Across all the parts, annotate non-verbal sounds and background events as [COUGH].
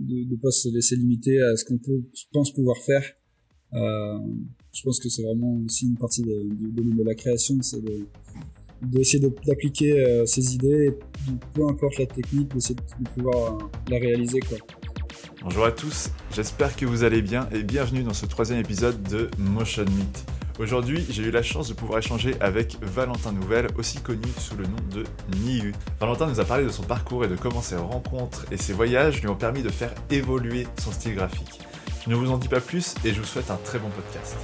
de de pas se laisser limiter à ce qu'on pense pouvoir faire. Euh, je pense que c'est vraiment aussi une partie de, du domaine de la création, c'est de d'essayer de- d'appliquer euh, ses idées, peu importe la technique, d'essayer de, de pouvoir euh, la réaliser quoi. Bonjour à tous, j'espère que vous allez bien et bienvenue dans ce troisième épisode de Motion Meet. Aujourd'hui, j'ai eu la chance de pouvoir échanger avec Valentin Nouvelle, aussi connu sous le nom de Niu. Valentin nous a parlé de son parcours et de comment ses rencontres et ses voyages lui ont permis de faire évoluer son style graphique. Je ne vous en dis pas plus et je vous souhaite un très bon podcast.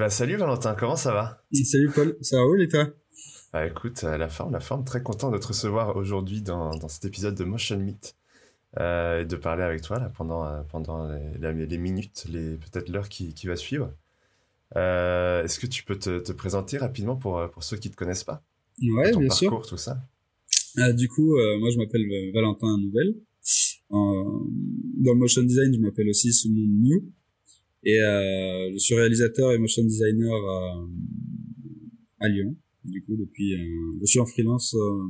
Bah salut Valentin, comment ça va? Salut Paul, ça va où et toi? Bah écoute, à la forme, la forme, très content de te recevoir aujourd'hui dans, dans cet épisode de Motion Meet euh, et de parler avec toi là pendant, euh, pendant les, minutes, les, peut-être l'heure qui, qui va suivre. Euh, Est-ce que tu peux te, te présenter rapidement pour, pour ceux qui ne te connaissent pas? Ouais, Ton bien parcours, sûr. tout ça? Du coup, moi je m'appelle Valentin Nouvelle. Euh, dans le motion design, je m'appelle aussi sous mon nom New. Et euh, je suis réalisateur et motion designer à, à Lyon. Du coup, depuis, euh, je suis en freelance euh,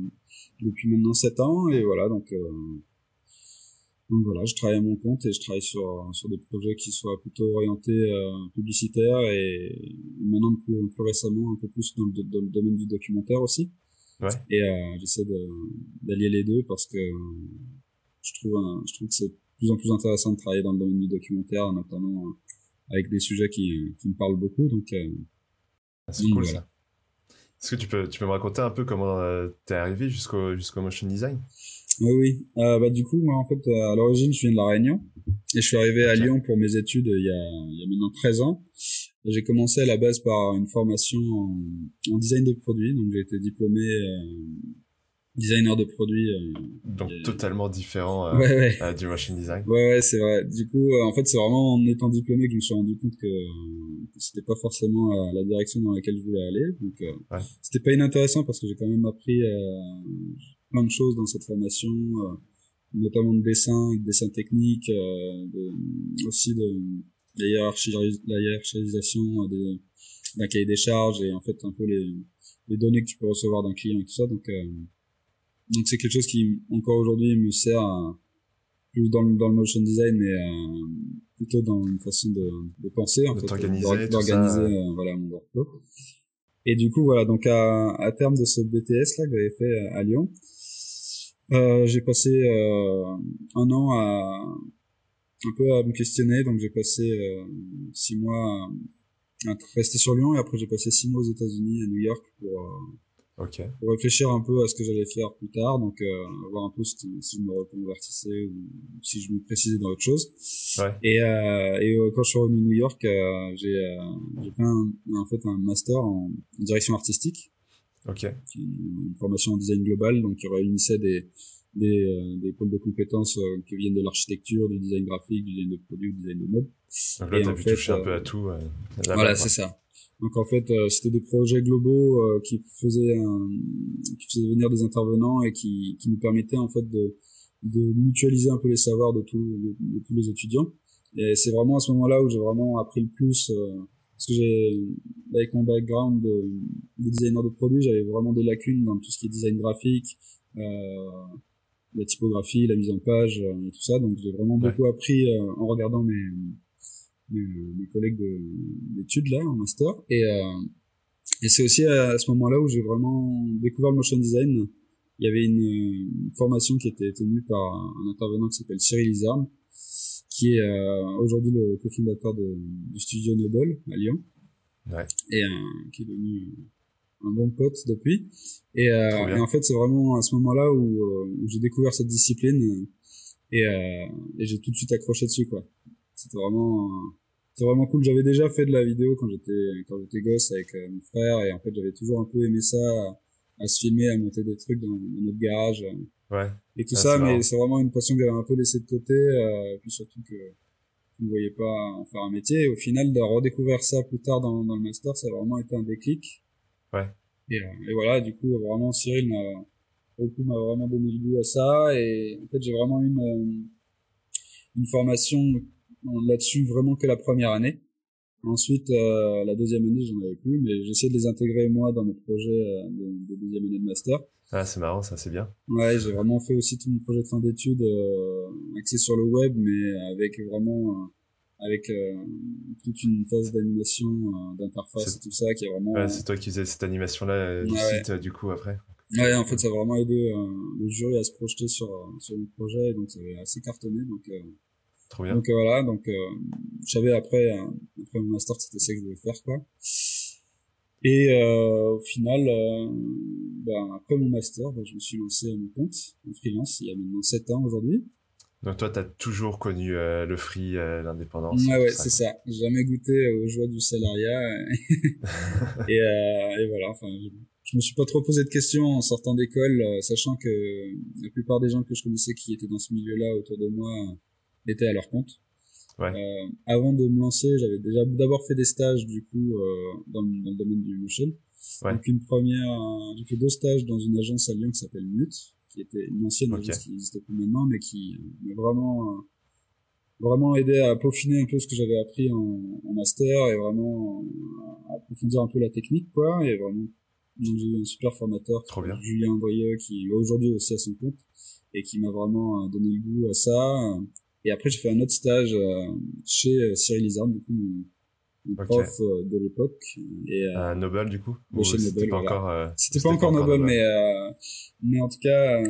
depuis maintenant 7 ans et voilà donc. Euh, donc voilà, je travaille à mon compte et je travaille sur sur des projets qui soient plutôt orientés euh, publicitaires et maintenant plus, plus récemment un peu plus dans le, dans le domaine du documentaire aussi. Ouais. Et euh, j'essaie d'allier les deux parce que je trouve, un- je trouve que c'est de plus en plus intéressant de travailler dans le domaine du documentaire, notamment euh, avec des sujets qui, qui me parlent beaucoup. Donc, euh, Ah, C'est cool voilà. ça. Est-ce que tu peux, tu peux me raconter un peu comment euh, t'es arrivé jusqu'au jusqu'au motion design? Oui, oui. Euh, bah, du coup, moi, en fait, euh, à l'origine, je viens de La Réunion. Et je suis arrivé à. Lyon pour mes études il y a, il y a maintenant 13 ans. J'ai commencé à la base par une formation en, en design de produits. Donc, j'ai été diplômé designer de produits. euh, Donc Et- totalement différent euh, ouais, ouais. euh, du motion design. Ouais, ouais, c'est vrai. Du coup, euh, en fait, c'est vraiment en étant diplômé que je me suis rendu compte que, euh, que c'était pas forcément euh, la direction dans laquelle je voulais aller. Donc, euh, Ouais. c'était pas inintéressant parce que j'ai quand même appris euh, plein de choses dans cette formation, euh, notamment de dessin, de dessin technique, euh, de, aussi de la, hiérarchie, la hiérarchisation de- d'un cahier des charges et en fait un peu les, les données que tu peux recevoir d'un client et tout ça. Donc, euh, donc c'est quelque chose qui encore aujourd'hui me sert à, plus dans le, dans le motion design, mais euh, plutôt dans une façon de, de penser, en De fait, d'organiser euh, voilà mon workflow. Et du coup, voilà, donc à, à terme de ce BTS là que j'avais fait à, à Lyon, euh, j'ai passé euh, un an à un peu à me questionner, donc j'ai passé euh, six mois à, à rester sur Lyon. Et après j'ai passé six mois aux États-Unis, à New York, pour euh, Ok. pour réfléchir un peu à ce que j'allais faire plus tard, donc euh, voir un peu si, si je me reconvertissais ou si je me précisais dans autre chose. Ouais. Et, euh, et euh, quand je suis revenu à New York, euh, j'ai euh, j'ai fait un, en fait un master en direction artistique, Ok. une, une formation en design global, donc qui réunissait des des, euh, des pôles de compétences qui viennent de l'architecture, du design graphique, du design de produits, du design de mode. Donc là, t'as pu fait, toucher un peu à tout. euh, là-bas, Voilà, c'est ça. Donc en fait, euh, c'était des projets globaux euh, qui faisaient un- qui faisaient venir des intervenants et qui, qui nous permettaient en fait de, de mutualiser un peu les savoirs de, tous de, de tous les étudiants. Et c'est vraiment à ce moment-là où j'ai vraiment appris le plus euh, parce que j'ai avec mon background de, de designer de produits, j'avais vraiment des lacunes dans tout ce qui est design graphique, euh, la typographie, la mise en page euh, et tout ça. Donc j'ai vraiment Ouais. beaucoup appris euh, en regardant mes mes, mes collègues de- d'études là en master. Et euh, et c'est aussi à ce moment-là où j'ai vraiment découvert le motion design. Il y avait une, une formation qui était tenue par un intervenant qui s'appelle Cyril Izarn qui est euh, aujourd'hui le cofondateur du studio Noble à Lyon. Ouais. et euh, qui est devenu un bon pote depuis. Et, euh, et en fait c'est vraiment à ce moment-là où, euh, où j'ai découvert cette discipline euh, et, euh, et j'ai tout de suite accroché dessus quoi. C'était vraiment c'était vraiment cool j'avais déjà fait de la vidéo quand j'étais quand j'étais gosse avec euh, mon frère et en fait j'avais toujours un peu aimé ça à, à se filmer à monter des trucs dans, dans notre garage euh, Ouais. et tout Ah, ça c'est mais c'est vraiment une passion que j'avais un peu laissée de côté euh, puis surtout que je ne voyais pas en faire un métier et au final de redécouvrir ça plus tard dans, dans le master ça a vraiment été un déclic Ouais. et, euh, et voilà du coup vraiment Cyril m'a pour le coup, m'a vraiment donné le goût à ça. Et en fait, j'ai vraiment une, euh, une formation là-dessus vraiment que la première année. Ensuite, euh, la deuxième année, j'en avais plus, mais j'essaie de les intégrer moi dans mes projets de, de, deuxième année de master. Ah, c'est marrant, ça, c'est bien. Ouais, j'ai vraiment fait aussi tout mon projet de fin d'études euh, axé sur le web, mais avec vraiment avec euh, toute une phase d'animation, euh, d'interface et tout ça qui est vraiment. Ouais, c'est toi qui faisais cette animation-là euh, du site du coup après. Ouais, en fait, ça a vraiment aidé le jury à se projeter sur sur le projet, donc ça avait assez cartonné, donc. Trop bien. Donc voilà, donc je savais après après mon master c'était ça que je voulais faire quoi. Et euh, au final, euh, ben, après mon master, ben, je me suis lancé à mon compte en freelance il y a maintenant 7 ans aujourd'hui. Donc toi, tu as toujours connu euh, le free, euh, l'indépendance. Ouais, ouais, c'est ça. J'ai jamais goûté aux joies du salariat. [LAUGHS] [LAUGHS] et, euh, et, voilà, enfin, je me suis pas trop posé de questions en sortant d'école, sachant que la plupart des gens que je connaissais qui étaient dans ce milieu-là autour de moi étaient à leur compte. Ouais. avant de me lancer, j'avais déjà d'abord fait des stages du coup dans, dans, le domaine du motion. Ouais. Donc une première, j'ai fait deux stages dans une agence à Lyon qui s'appelle Mute, qui était une ancienne okay. qui n'existe plus maintenant, mais qui m'a vraiment euh, vraiment aidé à peaufiner un peu ce que j'avais appris en, en, master et vraiment à approfondir un peu la technique, quoi. Et vraiment, j'ai eu un super formateur, Trop bien. Julien Boyeux, qui est aujourd'hui aussi à son compte et qui m'a vraiment euh, donné le goût à ça. Et après, j'ai fait un autre stage euh, chez Cyril Lizard, du coup, prof euh, de l'époque. Et, euh, Nobel, du coup? C'était pas, encore, euh, c'était pas, encore Nobel, mais, euh, mais en tout cas,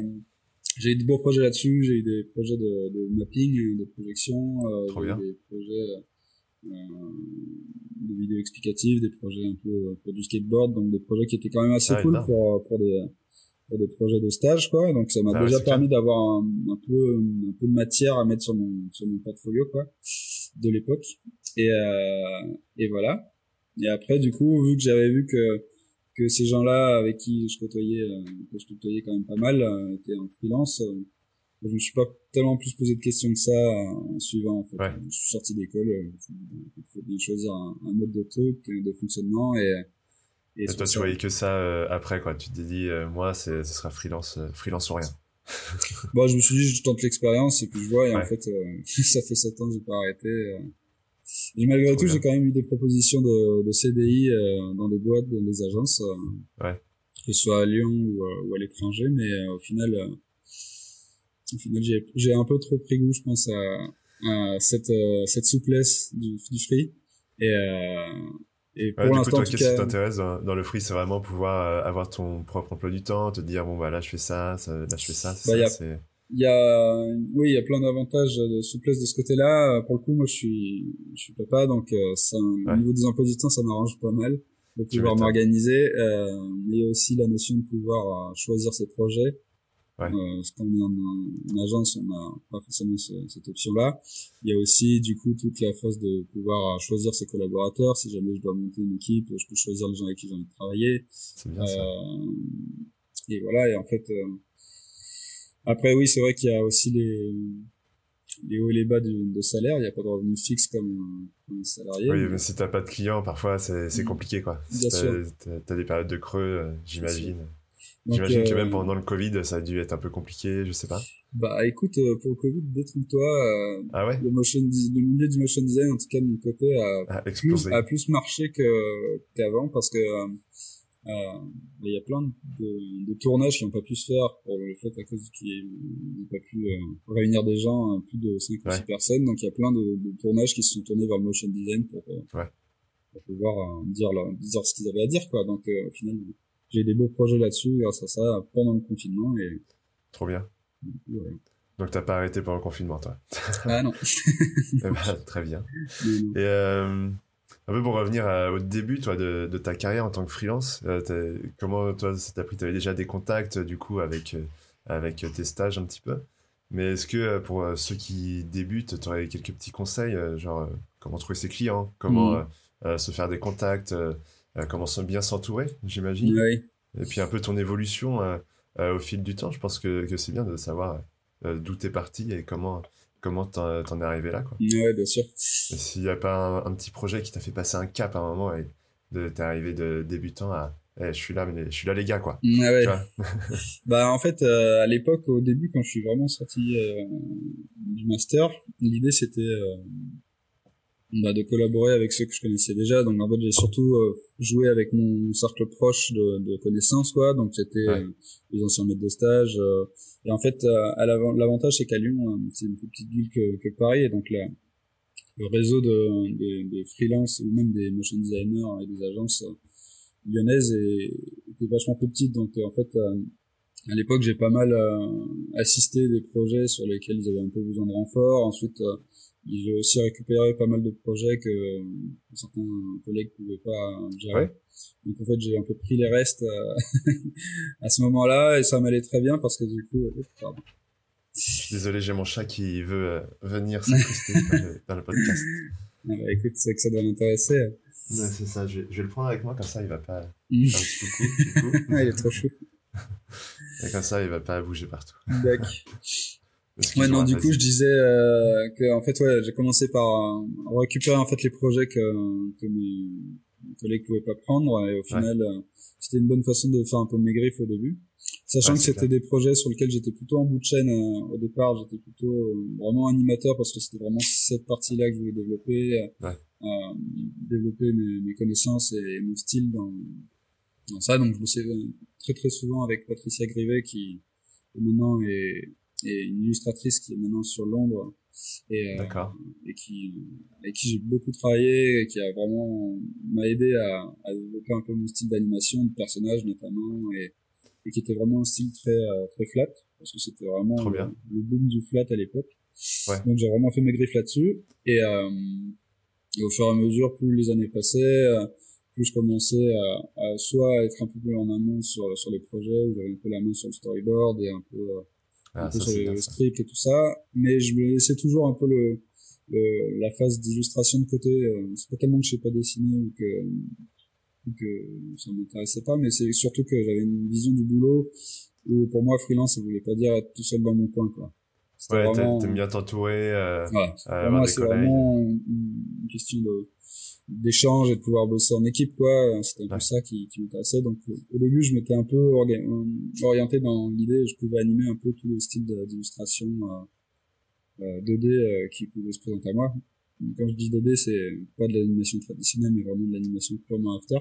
j'ai eu de beaux projets là-dessus. J'ai eu des projets de, de mapping, de projection, des projets de vidéos explicatives, des projets un peu pour du skateboard, donc des projets qui étaient quand même assez ah, cool pour, pour des pour des projets de stage quoi donc ça m'a ah déjà permis d'avoir un, un, peu un peu de matière à mettre sur mon sur mon portfolio quoi de l'époque et, euh, et voilà. Et après, du coup, vu que j'avais vu que que ces gens-là avec qui je côtoyais, euh, que je côtoyais quand même pas mal, euh, étaient en freelance, euh, je me suis pas tellement plus posé de questions que ça en suivant. En fait. Ouais. Je suis sorti d'école, il faut bien choisir un, un, mode de truc, de fonctionnement et et, toi, tu voyais que ça après, quoi. Tu t'es dit, moi, c'est, ce sera freelance, freelance ou rien. [LAUGHS] bon, je me suis dit, je tente l'expérience et puis je vois. Et en fait, [LAUGHS] ça fait sept ans que j'ai pas arrêté. Et malgré tout, j'ai quand même eu des propositions de, de CDI euh, dans des boîtes, dans des agences, euh, ouais. que ce soit à Lyon ou, euh, ou à l'étranger, mais au final, au final, j'ai, j'ai un peu trop pris goût, je pense, à, à cette, cette souplesse du, du free. Et, et pour ouais, l'instant, toi, qu'est-ce qui t'intéresse dans, le free C'est vraiment pouvoir avoir ton propre emploi du temps, te dire bon bah là je fais ça, ça là je fais ça. C'est bah, ça il y a oui il y a plein d'avantages de souplesse de ce côté-là. Pour le coup moi je suis je suis papa donc euh, ça au niveau des emplois du temps ça m'arrange pas mal de pouvoir m'organiser. Euh, mais aussi la notion de pouvoir euh, choisir ses projets ouais. euh, parce qu'on est en, en, agence on n'a pas forcément ce, cette option là il y a aussi du coup toute la phase de pouvoir choisir ses collaborateurs si jamais je dois monter une équipe je peux choisir les gens avec qui j'ai envie de travailler c'est bien ça. Euh, et voilà et en fait après, oui, c'est vrai qu'il y a aussi les, les hauts et les bas de, de salaire. Il n'y a pas de revenu fixe comme, un salarié. Oui, mais, si t'as pas de clients, parfois, c'est mm. compliqué, quoi. Bien si sûr. T'as des périodes de creux, euh, j'imagine. J'imagine que même euh, pendant le Covid, ça a dû être un peu compliqué, je sais pas. Bah écoute, euh, pour le Covid, détrompe-toi. ah ouais le, motion, le milieu du motion design, en tout cas de mon côté, a, plus, a plus marché qu'avant parce que euh, il y a plein de, de, tournages qui n'ont pas pu se faire pour le fait à cause qu'ils n'ont pas pu euh, réunir des gens, euh, plus de 5 ou 6 personnes. Donc il y a plein de, de, tournages qui se sont tournés vers le motion design pour, ouais. pour pouvoir dire, leur, dire ce qu'ils avaient à dire. quoi. Donc au final, j'ai des beaux projets là-dessus grâce à ça pendant le confinement. Et... Trop bien. Donc, Donc t'as pas arrêté pendant le confinement, toi? [LAUGHS] Ah non. eh ben, très bien. [LAUGHS] Et euh, un peu pour revenir au début, toi, de, de, ta carrière en tant que freelance, euh, comment toi, ça t'a pris? Tu avais déjà des contacts, du coup, avec, euh, avec tes stages un petit peu? Mais est-ce que pour ceux qui débutent, tu aurais quelques petits conseils, genre comment trouver ses clients, comment mm. se faire des contacts, comment bien s'entourer, j'imagine oui. Et puis un peu ton évolution au fil du temps. Je pense que, que c'est bien de savoir d'où t'es parti et comment comment t'en es arrivé là quoi. Ouais, bien sûr. S'il n'y a pas un, petit projet qui t'a fait passer un cap à un moment et t'es arrivé de débutant à, eh, je suis là, mais je suis là les gars quoi. Ouais. [LAUGHS] [LAUGHS] bah en fait, à l'époque, au début, quand je suis vraiment sorti du master, l'idée c'était bah, de collaborer avec ceux que je connaissais déjà. Donc en fait, j'ai surtout euh, joué avec mon cercle proche de, de connaissances, quoi. Donc c'était euh, les anciens maîtres de stage. Euh, et en fait, à l'avantage c'est qu'à Lyon, c'est une plus petite ville que, que Paris, et donc là, le réseau de, des, des freelances ou même des motion designers et des agences lyonnaises est, était vachement plus petite. Donc en fait, à l'époque, j'ai pas mal assisté des projets sur lesquels ils avaient un peu besoin de renfort. Ensuite, j'ai aussi récupéré pas mal de projets que euh, certains collègues pouvaient pas gérer. Donc en fait, j'ai un peu pris les restes euh, [LAUGHS] à ce moment-là et ça m'allait très bien parce que du coup, euh, pardon. Désolé, j'ai mon chat qui veut venir s'incruster dans, le podcast. [LAUGHS] Ah bah, écoute, c'est que ça doit l'intéresser. Ouais, c'est ça, je, je, vais le prendre avec moi, comme ça il va pas [LAUGHS] faire un petit coucou. il est trop chou. Et comme ça il va pas bouger partout. D'accord. Ouais, non, du coup, je disais euh, que en fait, ouais, j'ai commencé par euh, récupérer en fait les projets que, que mes collègues pouvaient pas prendre, et au final, euh, c'était une bonne façon de faire un peu mes griffes au début, sachant que c'était des projets sur lesquels j'étais plutôt en bout de chaîne euh, au départ, j'étais plutôt vraiment animateur parce que c'était vraiment cette partie-là que je voulais développer, développer mes, mes, connaissances et mon style dans, dans ça. Donc, je bossais très très souvent avec Patricia Grivet qui maintenant est et une illustratrice qui est maintenant sur Londres et, euh, et qui avec qui j'ai beaucoup travaillé et qui a vraiment m'a aidé à, à, développer un peu mon style d'animation de personnage notamment et, et qui était vraiment un style très euh, très flat parce que c'était vraiment le, boom du flat à l'époque. Ouais. donc j'ai vraiment fait mes griffes là-dessus et, euh, et, au fur et à mesure plus les années passaient euh, plus je commençais à, à, soit être un peu plus en amont sur sur les projets où j'avais un peu la main sur le storyboard et un peu ah, un peu sur le script et tout ça, mais je me laissais toujours un peu le, le la phase d'illustration de côté. Euh, c'est pas tellement que je sais pas dessiner ou que, ou que ça m'intéressait pas, mais c'est surtout que j'avais une vision du boulot où pour moi freelance ça voulait pas dire être tout seul dans mon coin quoi. Ouais, t'aimes bien t'entourer. Euh, ouais. Euh, c'est vraiment une question de d'échange et de pouvoir bosser en équipe quoi. C'était un peu ça qui, qui m'intéressait. Donc au début je m'étais un peu euh, orienté dans l'idée. Je pouvais animer un peu tous les styles d'illustration euh, 2D euh, euh, qui pouvaient se présenter à moi. Quand je dis 2D c'est pas de l'animation traditionnelle mais vraiment de l'animation purement after.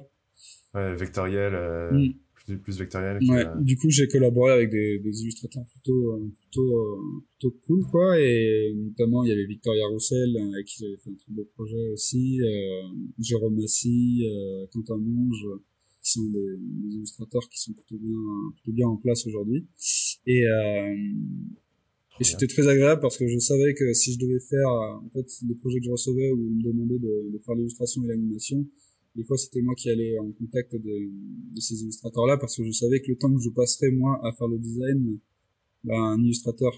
Ouais vectoriel mm plus vectoriel. Ouais, du coup, j'ai collaboré avec des, des illustrateurs plutôt, euh, plutôt, euh, plutôt cool, quoi. Et notamment, il y avait Victoria Roussel, euh, avec qui j'avais fait un très beau projet aussi, Jérôme Massy, Quentin Monge, qui sont des, des, illustrateurs qui sont plutôt bien, plutôt bien en place aujourd'hui. Et, euh, et c'était très agréable parce que je savais que si je devais faire, en fait, des projets que je recevais où ils me demandaient de, de faire l'illustration et l'animation, des fois c'était moi qui allais en contact de, de ces illustrateurs là parce que je savais que le temps que je passerais moi à faire le design ben, un illustrateur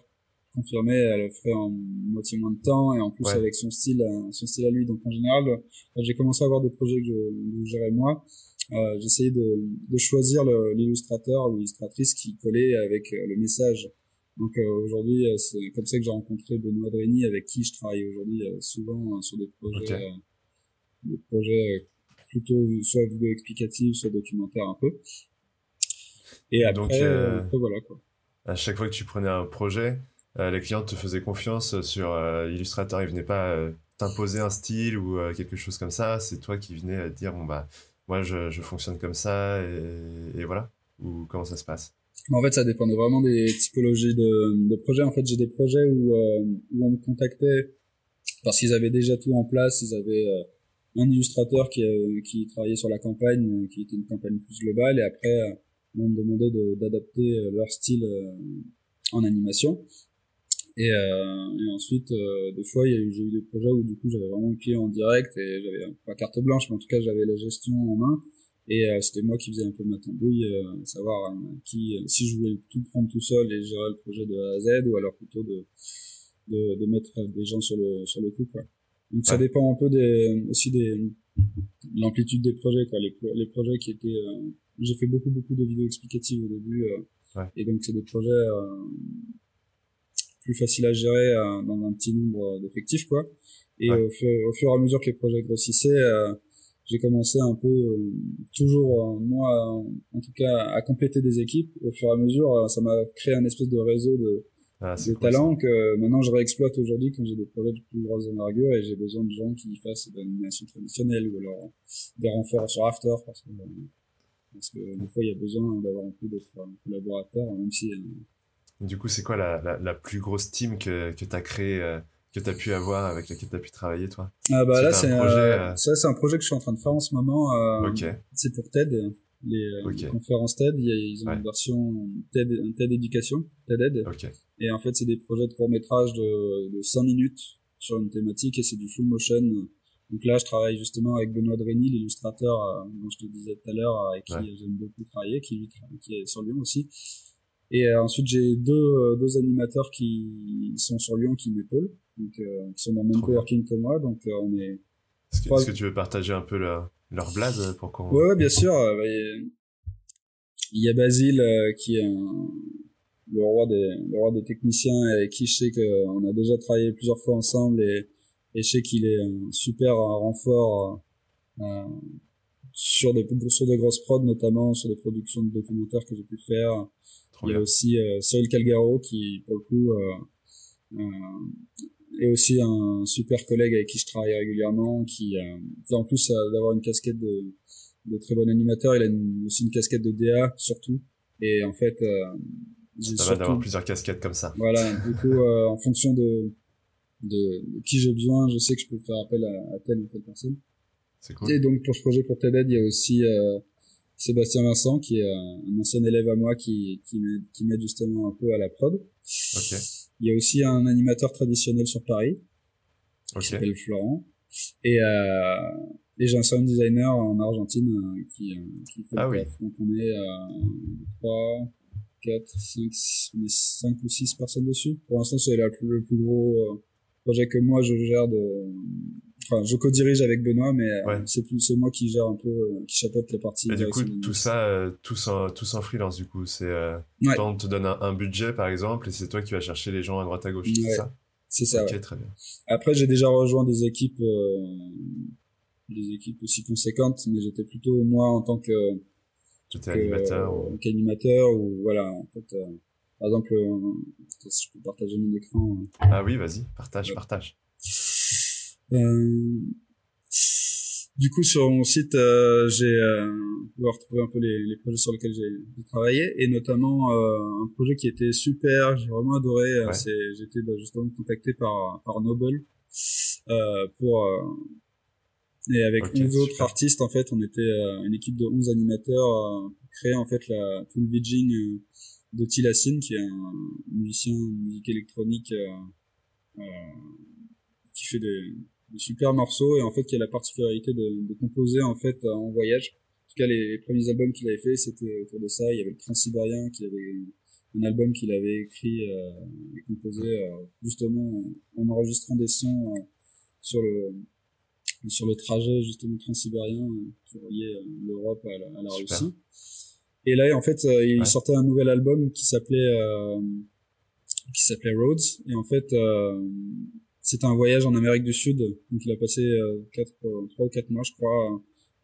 confirmé elle le ferait en moitié moins de temps et en plus avec son style euh, son style à lui. Donc en général quand j'ai commencé à avoir des projets que je, je gérais moi euh, j'essayais de, de choisir l'illustrateur l'illustratrice qui collait avec euh, le message. Donc euh, aujourd'hui c'est comme ça que j'ai rencontré Benoît Dreny avec qui je travaille aujourd'hui souvent sur des projets des projets plutôt soit vidéo explicative, soit documentaire un peu. Et après, Donc, euh, après voilà quoi. À chaque fois que tu prenais un projet, euh, les clients te faisaient confiance sur euh, Illustrator, ils venaient pas euh, t'imposer un style ou quelque chose comme ça. C'est toi qui venais dire bon bah moi je, je fonctionne comme ça et, et, voilà. Ou comment ça se passe? En fait, ça dépendait vraiment des typologies de, de projets. En fait, j'ai des projets où, où on me contactait parce qu'ils avaient déjà tout en place, ils avaient un illustrateur qui, euh, qui travaillait sur la campagne, euh, qui était une campagne plus globale, et après, euh, on me demandait d'adapter leur style en animation. Et, euh, et ensuite, des fois, j'ai eu des projets où du coup j'avais vraiment le client en direct et j'avais pas carte blanche, mais en tout cas j'avais la gestion en main. Et c'était moi qui faisais un peu ma tambouille, savoir qui, si je voulais tout prendre tout seul et gérer le projet de A à Z, ou alors plutôt de, de, de mettre des gens sur le sur le coup, quoi. Donc ça dépend un peu des, aussi des l'amplitude des projets quoi. Les, les projets qui étaient, euh, j'ai fait beaucoup beaucoup de vidéos explicatives au début, euh, et donc c'est des projets euh, plus faciles à gérer dans un petit nombre d'effectifs quoi. Et au, fur, au, fur, et à mesure que les projets grossissaient, j'ai commencé un peu toujours moi en tout cas à compléter des équipes au fur et à mesure ça m'a créé un espèce de réseau de ah, des talents que maintenant je réexploite aujourd'hui quand j'ai des projets de plus grosse envergure et j'ai besoin de gens qui fassent de l'animation traditionnelle ou alors des renforts sur After parce que, parce que des fois il y a besoin d'avoir un peu d'autres collaborateurs même si euh, du coup c'est quoi la, la, la, plus grosse team que, que tu as créé euh, que tu as pu avoir avec laquelle tu as pu travailler toi? Ah bah là c'est euh, ça c'est un projet que je suis en train de faire en ce moment c'est pour TED les, conférences TED ils ont une version TED TED éducation TED okay. Et en fait, c'est des projets de court métrage de, de 5 minutes sur une thématique et c'est du full motion. Donc là, je travaille justement avec Benoît Dreny, l'illustrateur euh, dont je te disais tout à l'heure, avec qui j'aime beaucoup travailler, qui, qui est sur Lyon aussi. Et euh, ensuite, j'ai deux, euh, deux animateurs qui sont sur Lyon, qui m'épaulent, donc qui sont dans le même coworking que moi. Donc on est. Est-ce que, que, tu veux partager un peu leur, leur blaze pour qu'on. Ouais, bien sûr. Il y a Basile qui est un, le roi des le roi des techniciens et qui je sais qu'on a déjà travaillé plusieurs fois ensemble et, et je sais qu'il est un super renfort euh, sur des sur des grosses prods notamment sur des productions de documentaires que j'ai pu faire il y a aussi euh, Cyril Calgaro qui pour le coup euh, euh, est aussi un super collègue avec qui je travaille régulièrement qui euh, en plus d'avoir une casquette de de très bon animateur il a aussi une casquette de DA surtout et en fait ça va d'avoir plusieurs casquettes comme ça. Voilà, du coup, euh, en fonction de, de, qui j'ai besoin, je sais que je peux faire appel à, à telle ou telle personne. C'est cool. Et donc pour ce projet pour TED, il y a aussi euh, Sébastien Vincent, qui est un ancien élève à moi, qui, qui m'aide justement un peu à la prod. Okay. Il y a aussi un animateur traditionnel sur Paris, qui s'appelle Florent. Et, euh, et j'ai un sound designer en Argentine euh, qui, euh, qui fait ah oui. Donc on est à trois, 4, 5, 5 ou 6 personnes dessus. Pour l'instant, c'est le plus gros euh, projet que moi je gère de, enfin, je co-dirige avec Benoît, mais euh, c'est plus, c'est moi qui gère un peu, euh, qui chapeaute les parties. Et du coup, tout ça, tout sans, tout sans freelance, du coup, c'est, quand on te donne un, budget, par exemple, et c'est toi qui vas chercher les gens à droite à gauche, c'est ça? C'est ça. Ok, très bien. Après, j'ai déjà rejoint des équipes, des équipes aussi conséquentes, mais j'étais plutôt moi en tant que J'étais animateur ou... animateur ou voilà en fait euh, par exemple euh, si je peux partager mon écran euh. ah oui vas-y partage partage du coup sur mon site j'ai pu retrouver un peu les, les, projets sur lesquels j'ai travaillé et notamment un projet qui était super j'ai vraiment adoré c'est j'étais bah, justement contacté par par Noble pour et avec okay, 11 autres artistes, en fait, on était euh, une équipe de 11 animateurs euh, pour créer en fait la full Beijing euh, de Tilassine, qui est un musicien de musique électronique euh, qui fait des, super morceaux et en fait qui a la particularité de, de composer en fait en voyage. En tout cas, les, premiers albums qu'il avait fait, c'était autour de ça. Il y avait le Transsibérien qui avait un album qu'il avait écrit et composé justement en enregistrant des sons sur le sur le trajet justement transsibérien euh, qui reliait euh, l'Europe à la, à la Russie. Et là, en fait, euh, il sortait un nouvel album qui s'appelait qui s'appelait Roads. Et en fait, c'était un voyage en Amérique du Sud. Donc, il a passé quatre, trois ou quatre mois, je crois,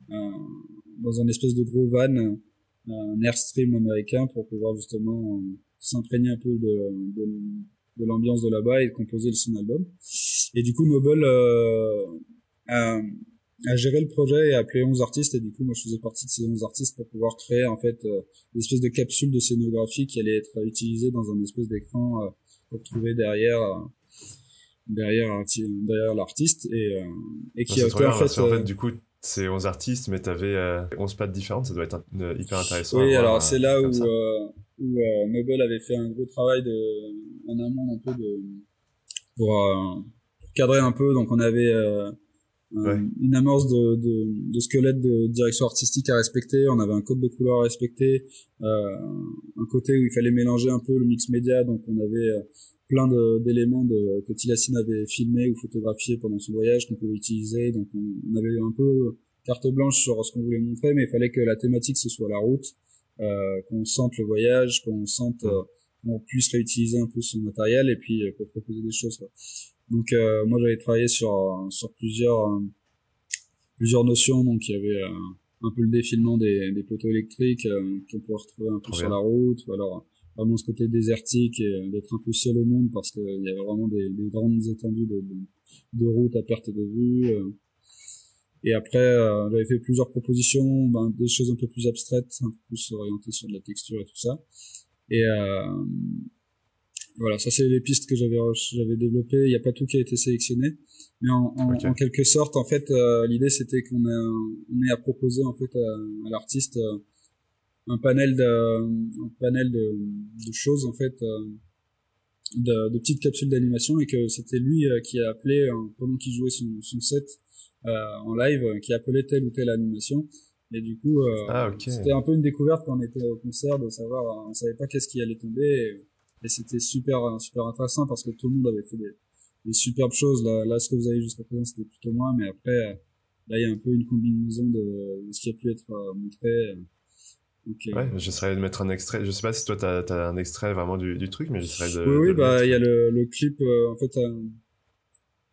dans un espèce de gros van, un Airstream américain, pour pouvoir justement s'imprégner un peu de, l'ambiance de là-bas et composer son album. Et du coup, Noble à, gérer le projet et à appeler 11 artistes et du coup moi je faisais partie de ces 11 artistes pour pouvoir créer en fait euh, une espèce de capsule de scénographie qui allait être utilisée dans un espèce d'écran euh, pour trouver derrière euh, derrière derrière l'artiste et et qui a fait, en fait du coup c'est 11 artistes mais t'avais euh, 11 pattes différentes ça doit être hyper intéressant oui alors c'est là où où Noble avait fait un gros travail de en amont un peu de pour cadrer un peu donc on avait une amorce de, de, de, squelette de direction artistique à respecter. On avait un code de couleur à respecter, euh, un côté où il fallait mélanger un peu le mix média. Donc on avait euh, plein d'éléments de, que Tilassine avait filmé ou photographié pendant son voyage qu'on pouvait utiliser. Donc on, avait un peu carte blanche sur ce qu'on voulait montrer, mais il fallait que la thématique ce soit la route, euh, qu'on sente le voyage, qu'on sente, euh, qu'on puisse réutiliser un peu son matériel et puis euh, pour proposer des choses. Quoi. Donc euh, moi j'avais travaillé sur sur plusieurs plusieurs notions. Donc il y avait un peu le défilement des, des poteaux électriques qu'on pouvait retrouver un peu sur la route, ou alors vraiment ce côté désertique et d'être un peu seul au monde parce qu'il y avait vraiment des, des grandes étendues de, de, de route à perte de vue. Et après, euh, j'avais fait plusieurs propositions, ben, des choses un peu plus abstraites, un peu plus orientées sur de la texture et tout ça. Et euh, voilà, ça c'est les pistes que j'avais j'avais développées. Il n'y a pas tout qui a été sélectionné, mais en, en, quelque sorte, en fait, euh, l'idée c'était qu'on on ait à proposer en fait à, l'artiste euh, un panel de un panel de, de choses en fait. De, de, petites capsules d'animation et que c'était lui qui a appelé pendant qu'il jouait son, son set euh, en live euh, qui appelait telle ou telle animation. Et du coup, euh, ah, c'était un peu une découverte quand on était au concert de savoir, on savait pas qu'est-ce qui allait tomber. Et, c'était super, super intéressant parce que tout le monde avait fait des, des superbes choses. Là, là, ce que vous avez jusqu'à présent, c'était plutôt moins, mais après, là, il y a un peu une combinaison de, de ce qui a pu être montré. Donc, ouais, j'essaierai de mettre un extrait. Je sais pas si toi t'as as un extrait vraiment du, du truc, mais j'essaierai de. Oui, oui, bah il y a le, le clip. en fait,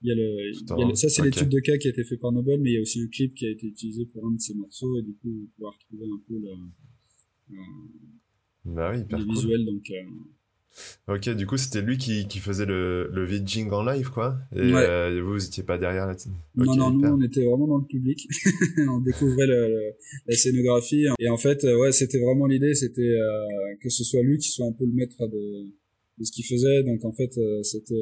il y a le, il y a ça c'est l'étude de cas qui a été fait par Nobel, mais il y a aussi un clip qui a été utilisé pour un de ces morceaux et du coup on pourra retrouver un peu le, euh, bah oui, hyper visuel donc. Euh... Ok, du coup c'était lui qui, qui faisait le, le vidging en live quoi, et euh, vous vous étiez pas derrière là. non non, nous on était vraiment dans le public, [LAUGHS] on découvrait le, la scénographie et en fait euh, ouais c'était vraiment l'idée, c'était euh, que ce soit lui qui soit un peu le maître de, de ce qu'il faisait, donc en fait c'était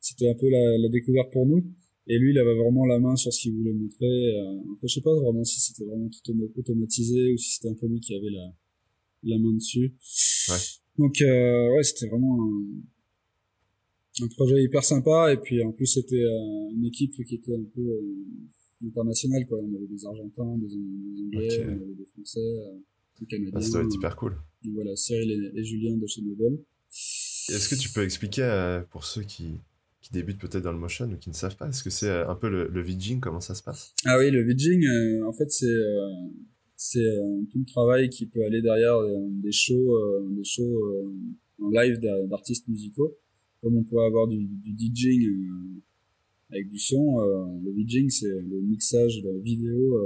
c'était un peu la, la, découverte pour nous. Et lui, il avait vraiment la main sur ce qu'il voulait montrer. Euh, je sais pas vraiment si c'était vraiment tout automatisé ou si c'était un peu lui qui avait la, la main dessus. Ouais. Donc, euh, ouais, c'était vraiment un, un, projet hyper sympa. Et puis, en plus, c'était euh, une équipe qui était un peu euh, internationale, quoi. On avait des Argentins, des, Anglais, on avait des Français, euh, des Canadiens. Ah, ça doit être hyper cool. Donc, voilà, Cyril et, Julien de chez Nobel. Est-ce que tu peux expliquer pour ceux qui qui débutent peut-être dans le motion ou qui ne savent pas Est-ce que c'est un peu le, le vidging Comment ça se passe? Ah oui, le vidging, en fait, c'est c'est tout le travail qui peut aller derrière des shows, des shows en live d'artistes musicaux, comme on peut avoir du, du DJing avec du son. le vidging, c'est le mixage de vidéo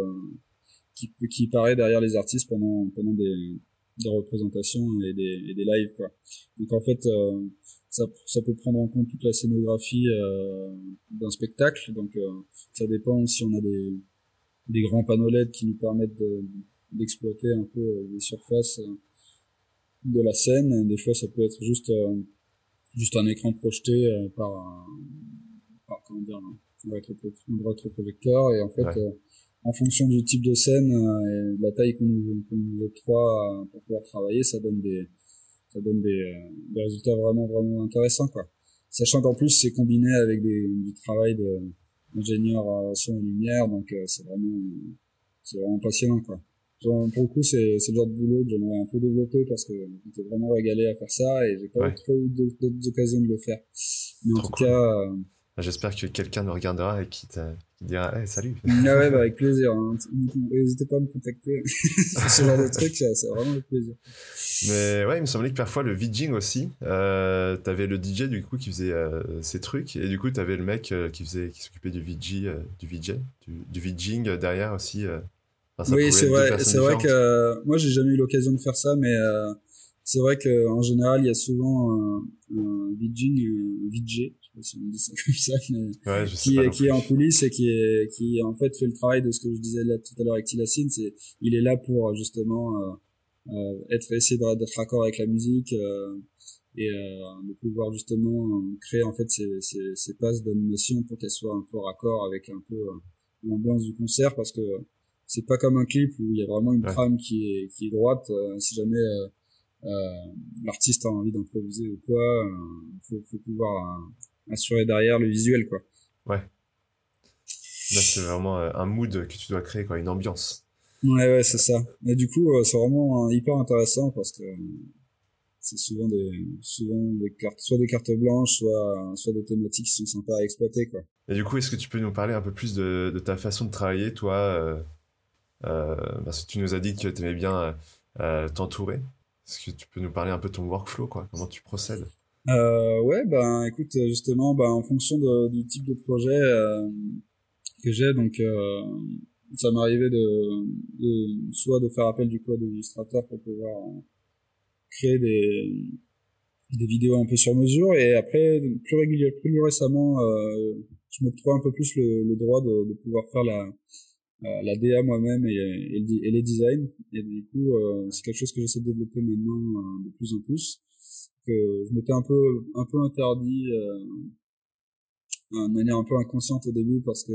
qui, qui paraît derrière les artistes pendant pendant des, des représentations et des, et des lives quoi. Donc en fait ça, ça peut prendre en compte toute la scénographie euh, d'un spectacle. Donc euh, ça dépend si on a des, des grands panneaux LED qui nous permettent d'exploiter un peu euh, les surfaces de la scène. Des fois ça peut être juste juste un écran projeté par, par comment dire un rétroprojecteur et en fait en fonction du type de scène et de la taille qu'on nous, qu nous octroie pour pouvoir travailler, ça donne des, ça donne des, euh, des, résultats vraiment vraiment intéressants quoi. Sachant qu'en plus c'est combiné avec des, du travail d'ingénieur à son et lumière, donc euh, c'est vraiment c'est vraiment passionnant quoi. Genre, pour le coup c'est le genre de boulot que j'aimerais un peu développer parce que j'étais vraiment régalé à faire ça et j'ai pas eu trop eu d'autres occasions de le faire. Mais en tout cas euh, J'espère que quelqu'un nous regardera et qui, te, qui dira hey, salut. Ah ouais, bah, avec plaisir. Hein. N'hésitez pas à me contacter. [LAUGHS] ce genre de truc, c'est vraiment avec plaisir. Mais ouais, il me semblait que parfois le VJing aussi, euh, t'avais le DJ du coup qui faisait euh, ces trucs et du coup t'avais le mec euh, qui faisait, qui s'occupait du VJ, euh, du VJ, du, du VJing derrière aussi. Enfin, oui, c'est vrai. C'est vrai que moi j'ai jamais eu l'occasion de faire ça, mais c'est vrai que en général il y a souvent un, un VJing, un VJ si on dit ça comme ça, mais qui, est, qui est en coulisses et qui est, qui en fait fait le travail de ce que je disais là tout à l'heure avec Tilacine, c'est, il est là pour justement euh, euh, être essayer d'être raccord avec la musique euh, et euh, de pouvoir justement créer en fait ces, ces, ces passes d'animation pour qu'elles soient un peu raccord avec un peu l'ambiance du concert parce que c'est pas comme un clip où il y a vraiment une trame qui est qui est droite. si jamais l'artiste a envie d'improviser ou quoi, il faut, faut pouvoir assurer derrière le visuel, quoi. Ouais. Là, c'est vraiment euh, un mood que tu dois créer, quoi, une ambiance. Ouais, ouais, c'est ça. Mais du coup, euh, c'est vraiment hyper intéressant parce que c'est souvent des, souvent des cartes, soit des cartes blanches, soit, soit des thématiques qui sont sympas à exploiter, quoi. Et du coup, est-ce que tu peux nous parler un peu plus de, de ta façon de travailler, toi, euh, euh, parce que tu nous as dit que tu aimais bien euh, t'entourer. Est-ce que tu peux nous parler un peu de ton workflow, quoi? Comment tu procèdes? Euh, ouais, ben écoute, justement, ben en fonction de, du type de projet, euh, que j'ai. Donc, euh, ça m'arrivait de, de, soit de faire appel du coup à des illustrateurs pour pouvoir créer des, des vidéos un peu sur mesure. Et après, plus régulièrement, plus récemment, euh, je m'octroie un peu plus le, le droit de, pouvoir faire la, euh, la DA moi-même et, et, les designs. Et du coup, euh, c'est quelque chose que j'essaie de développer maintenant euh, de plus en plus. Que je m'étais un peu, un peu interdit de manière un peu inconsciente au début parce que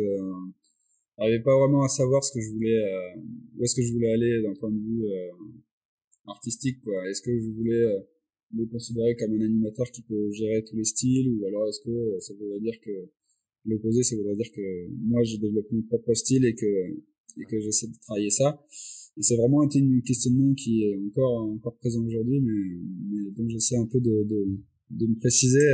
j'arrivais pas vraiment à savoir ce que je voulais, où est-ce que je voulais aller d'un point de vue artistique. quoi. Est-ce que je voulais me considérer comme un animateur qui peut gérer tous les styles ou alors est-ce que ça voudrait dire que l'opposé ça voudrait dire que moi je développe mon propre style et que et que j'essaie de travailler ça. Et c'est vraiment un questionnement qui est encore encore présent aujourd'hui mais, mais donc j'essaie un peu de, de, de me préciser.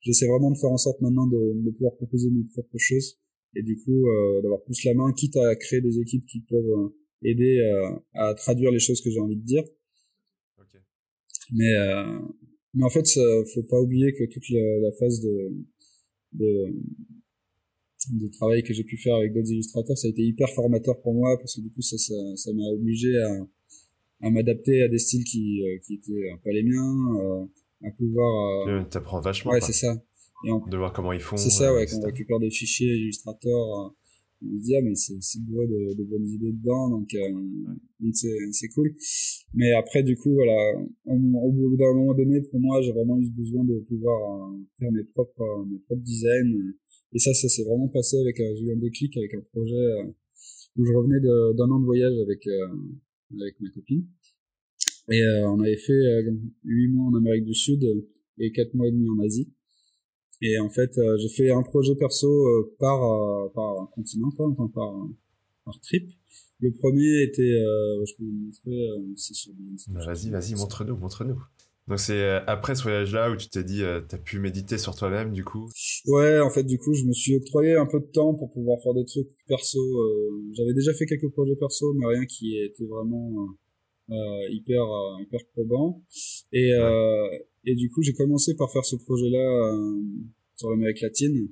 J'essaie vraiment de faire en sorte maintenant de, de pouvoir proposer mes propres choses et du coup euh, d'avoir plus la main quitte à créer des équipes qui peuvent aider euh, à traduire les choses que j'ai envie de dire. Mais, euh, mais en fait, ça, faut pas oublier que toute la, la phase de, de, de travail que j'ai pu faire avec d'autres illustrateurs, ça a été hyper formateur pour moi parce que du coup, ça, ça, ça m'a obligé à, à m'adapter à des styles qui, euh, qui étaient pas les miens, euh, à pouvoir. Euh... T'apprends vachement. Ouais, c'est ça. Et de voir comment ils font. C'est ça, ouais, quand on récupère des fichiers Illustrator on se dit ah mais c'est c'est bourré de, de bonnes idées dedans donc euh, c'est c'est cool mais après du coup voilà au, bout d'un moment donné pour moi j'ai vraiment eu besoin de pouvoir euh, faire mes propres euh, mes propres designs et ça ça s'est vraiment passé avec j'ai eu un déclic avec un projet où je revenais d'un an de voyage avec avec ma copine et on avait fait huit mois en Amérique du Sud et quatre mois et demi en Asie et en fait, euh, j'ai fait un projet perso euh, par euh, par continent, quoi, enfin par par trip. Le premier était, je peux vous montrer, c'est sur. Vas-y, vas-y, montre-nous, montre-nous. Donc c'est après ce voyage-là où tu t'es dit, euh, t'as pu méditer sur toi-même, du coup? Ouais, en fait, du coup, je me suis octroyé un peu de temps pour pouvoir faire des trucs perso. J'avais déjà fait quelques projets perso, mais rien qui était vraiment euh, hyper hyper probant. Et et du coup, j'ai commencé par faire ce projet-là euh, sur l'Amérique latine.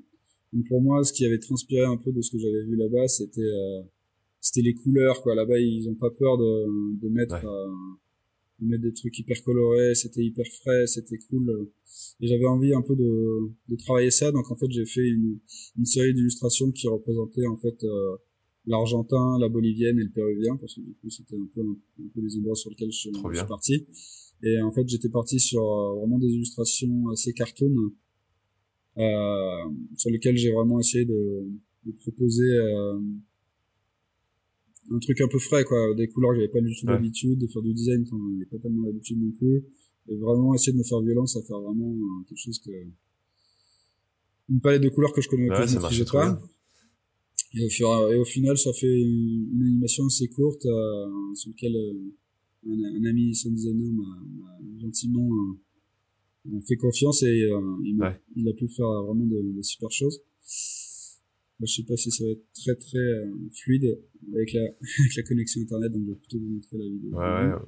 Donc pour moi, ce qui avait transpiré un peu de ce que j'avais vu là-bas, c'était euh, c'était les couleurs quoi. Là-bas, ils ont pas peur de, de mettre euh, mettre des trucs hyper colorés. C'était hyper frais, c'était cool. Et j'avais envie un peu de, de travailler ça. Donc en fait, j'ai fait une, une série d'illustrations qui représentaient en fait euh, l'argentin, la bolivienne et le péruvien parce que du coup, c'était un peu un peu les endroits sur lesquels je, je suis parti. Et en fait, j'étais parti sur euh, vraiment des illustrations assez cartoon, euh, sur lesquelles j'ai vraiment essayé de, de proposer euh, un truc un peu frais, quoi, des couleurs que j'avais pas du tout l'habitude, de faire du design quand j'avais pas tellement l'habitude non plus, et vraiment essayer de me faire violence à faire vraiment euh, quelque chose que une palette de couleurs que je connais ouais, que je pas. Et au, fur, et au final, ça fait une, animation assez courte euh, sur laquelle un, un ami sound designer m'a gentiment euh, fait confiance et euh, il, a, il, a, pu faire vraiment de, de super choses. Je sais pas si ça va être très très euh, fluide avec la, [LAUGHS] avec la connexion internet, donc je vais plutôt vous montrer la vidéo. Ouais, ouais.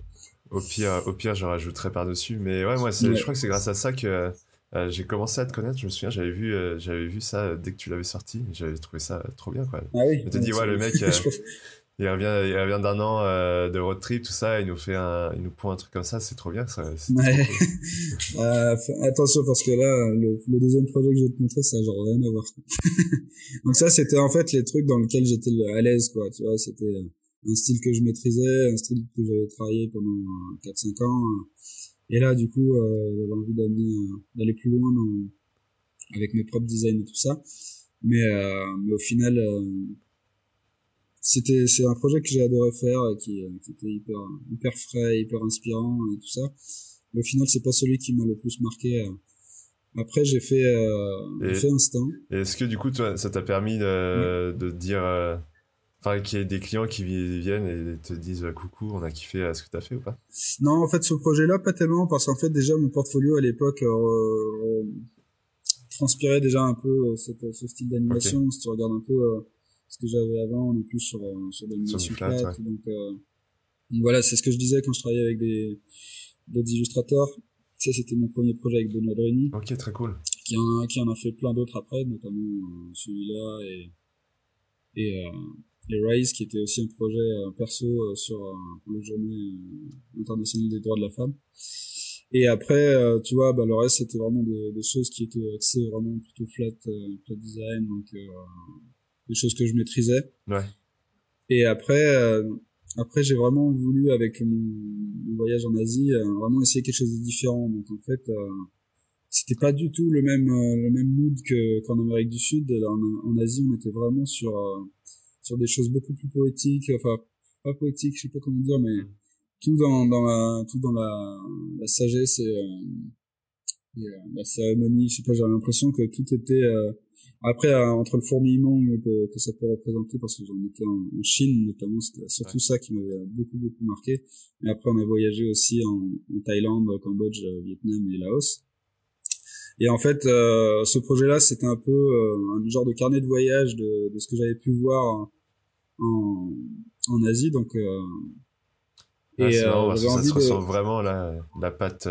Au pire, au pire, je rajouterai par-dessus. Mais ouais, moi, ouais. je crois que c'est grâce à ça que euh, j'ai commencé à te connaître. Je me souviens, j'avais vu, euh, j'avais vu ça dès que tu l'avais sorti. J'avais trouvé ça trop bien, quoi. Ah oui. Je t'ai dit, ouais, le mec, [LAUGHS] il revient, il revient d'un an euh, de road trip, tout ça, il nous fait un, il nous pond un truc comme ça, c'est trop bien, ça. Ouais. [LAUGHS] euh, attention parce que là, le, le, deuxième projet que je vais te montrer, ça a genre rien à voir. [LAUGHS] Donc ça, c'était en fait les trucs dans lesquels j'étais à l'aise, quoi. Tu vois, c'était euh, un style que je maîtrisais, un style que j'avais travaillé pendant 4-5 ans. Et là, du coup, euh, j'avais envie d'aller plus loin dans, avec mes propres designs et tout ça. Mais, euh, mais au final, c'était c'est un projet que j'ai adoré faire et qui, qui, était hyper hyper frais hyper inspirant et tout ça. Mais au final c'est pas celui qui m'a le plus marqué euh. après j'ai fait euh, fait instant est-ce que du coup toi, ça t'a permis de, de dire euh, enfin qu'il y ait des clients qui viennent et te disent coucou on a kiffé ce que t'as fait ou pas? Non en fait ce projet là pas tellement parce qu'en fait déjà mon portfolio à l'époque euh, transpirait déjà un peu ce style d'animation. Si tu regardes un peu ce que j'avais avant, on est plus sur, euh, sur des animations plates. Donc, euh, donc, voilà, c'est ce que je disais quand je travaillais avec des d'autres illustrateurs. Ça, c'était mon premier projet avec Benoît Dreni. Ok, très cool. Qui en a, qui en a fait plein d'autres après, notamment euh, celui-là et et, et Rise qui était aussi un projet perso sur la journée internationale des droits de la femme. Et après, tu vois, bah, le reste c'était vraiment des, des, choses qui étaient axées vraiment plutôt flat, flat design, donc des choses que je maîtrisais. Ouais. Et après, après, j'ai vraiment voulu, avec mon, voyage en Asie, euh, vraiment essayer quelque chose de différent. Donc, en fait, euh, c'était pas du tout le même euh, le même mood que qu'en Amérique du Sud. Là, en, Asie, on était vraiment sur sur des choses beaucoup plus poétiques. Enfin, pas poétiques, je sais pas comment dire, mais tout dans dans la tout dans la, la sagesse et, et la cérémonie. Je sais pas, j'avais l'impression que tout était après, euh, entre le fourmillement que, que, ça peut représenter, parce que j'en étais en, en, Chine notamment, c'était surtout ça qui m'avait beaucoup beaucoup marqué. Mais après, on a voyagé aussi en, en Thaïlande, Cambodge, Vietnam et Laos. Et en fait, euh, ce projet-là, c'était un peu euh, un genre de carnet de voyage de, de ce que j'avais pu voir en, en Asie. Donc, euh, ah, et ça, se ressent vraiment la, la patte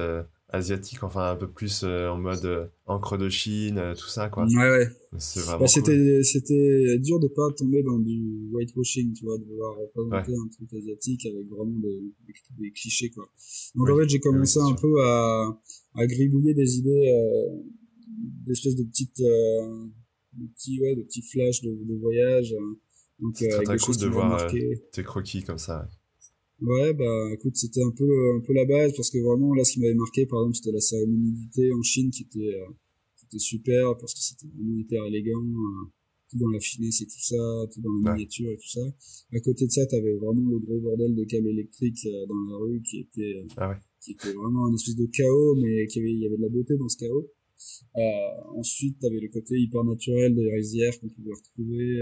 asiatique, enfin un peu plus euh, en mode euh, encre de Chine, euh, tout ça quoi. Ouais ouais. Bah, c'était c'était dur de pas tomber dans du whitewashing, tu vois, de vouloir représenter un truc asiatique avec vraiment des, des, clichés quoi. Donc en fait j'ai commencé un peu à à gribouiller des idées, euh, d'espèces de petites, de petits ouais, de petits flashs de, de voyage. Donc c'est très, très cool de voir tes croquis comme ça. Ouais, bah écoute, c'était un peu un peu la base parce que vraiment là, ce qui m'avait marqué, par exemple, c'était la cérémonie du thé en Chine qui était euh, qui était super parce que c'était vraiment hyper élégant, euh, tout dans la finesse et tout ça, tout dans la miniature et tout ça. À côté de ça, t'avais vraiment le gros bordel de câbles électriques euh, dans la rue qui était ah ouais. qui était vraiment une espèce de chaos, mais qui avait il y avait de la beauté dans ce chaos. Euh, ensuite, t'avais le côté hyper naturel des rizières qu'on pouvait retrouver.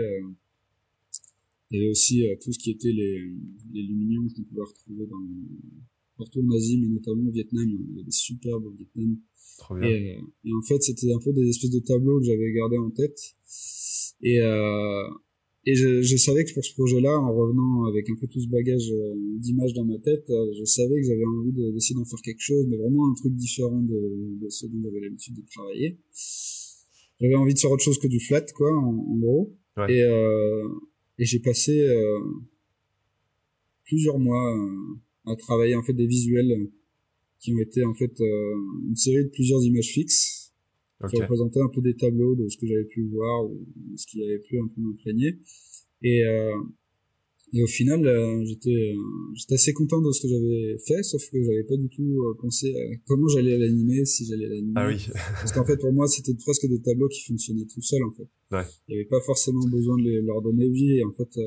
Il y avait aussi euh, tout ce qui était les, les luminaires qu'on pouvait retrouver dans, partout en Asie, mais notamment au Vietnam. Il y avait des superbes au Vietnam. Trop bien. Et, euh, et, en fait, c'était un peu des espèces de tableaux que j'avais gardés en tête. Et, euh, et je, je, savais que pour ce projet-là, en revenant avec un peu tout ce bagage euh, d'images dans ma tête, je savais que j'avais envie d'essayer d'en faire quelque chose, mais vraiment un truc différent de, de ce dont j'avais l'habitude de travailler. J'avais envie de faire autre chose que du flat, quoi, en, en gros. Ouais. Et, euh, et j'ai passé euh, plusieurs mois euh, à travailler en fait des visuels qui ont été en fait euh, une série de plusieurs images fixes qui représentaient un peu des tableaux de ce que j'avais pu voir ou ce qui avait pu un peu m'imprégner. Et et au final, euh, j'étais euh, j'étais assez content de ce que j'avais fait, sauf que j'avais pas du tout euh, pensé à comment j'allais l'animer, si j'allais l'animer. Ah oui. Parce qu'en fait, pour moi, c'était presque des tableaux qui fonctionnaient tout seuls, en fait. Ouais. Il y avait pas forcément besoin de les, leur donner vie, et en fait.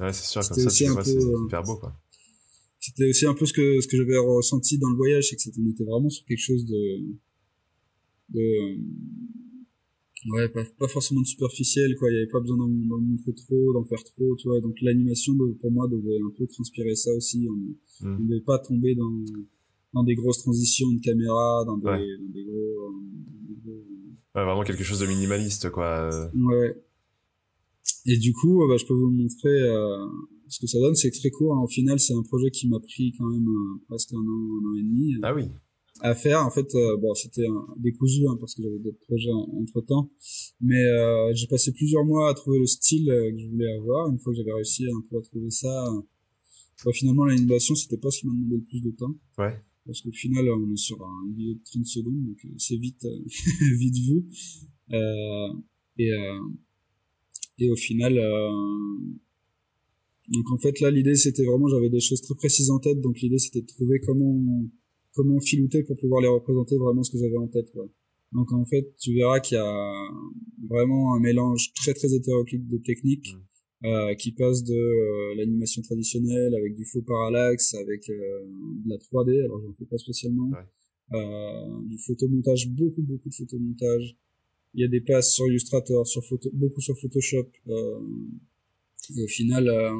ouais, c'est sûr, comme ça, vois, c'est hyper beau, quoi. C'était aussi un peu ce que ce que j'avais ressenti dans le voyage, c'est que c'était, on était vraiment sur quelque chose de de ouais pas, pas forcément de superficiel quoi. Il y avait pas besoin d'en montrer trop d'en faire trop tu vois. Donc l'animation pour moi devait un peu transpirer ça aussi. On mm. ne devait pas tomber dans dans des grosses transitions de caméra dans des, ouais. dans des gros, euh, ouais, vraiment quelque chose de minimaliste quoi. Ouais et du coup bah, je peux vous montrer euh, ce que ça donne. C'est très court hein. au final c'est un projet qui m'a pris quand même euh, presque un an un an et demi. Ah oui à faire. En fait, euh, bon, c'était décousu hein, parce que j'avais d'autres projets entre temps, mais euh, j'ai passé plusieurs mois à trouver le style euh, que je voulais avoir. Une fois que j'avais réussi un peu à trouver ça, bah, finalement l'animation c'était pas ce qui m'a demandé le plus de temps. Ouais. Parce qu'au final, on est sur un vidéo de 30 secondes, donc c'est vite, [LAUGHS] vite vu. et et au final, donc en fait là l'idée c'était vraiment j'avais des choses très précises en tête, donc l'idée c'était de trouver comment comment filouter pour pouvoir les représenter vraiment ce que j'avais en tête quoi. Donc en fait, tu verras qu'il y a vraiment un mélange très très hétéroclite de techniques mmh. euh, qui passe de euh, l'animation traditionnelle avec du faux parallaxe, avec euh, de la 3D, alors j'en fais pas spécialement, ouais. euh, du photomontage, beaucoup beaucoup de photomontage. Il y a des passes sur Illustrator, sur photo, beaucoup sur Photoshop. Euh, et au final, euh,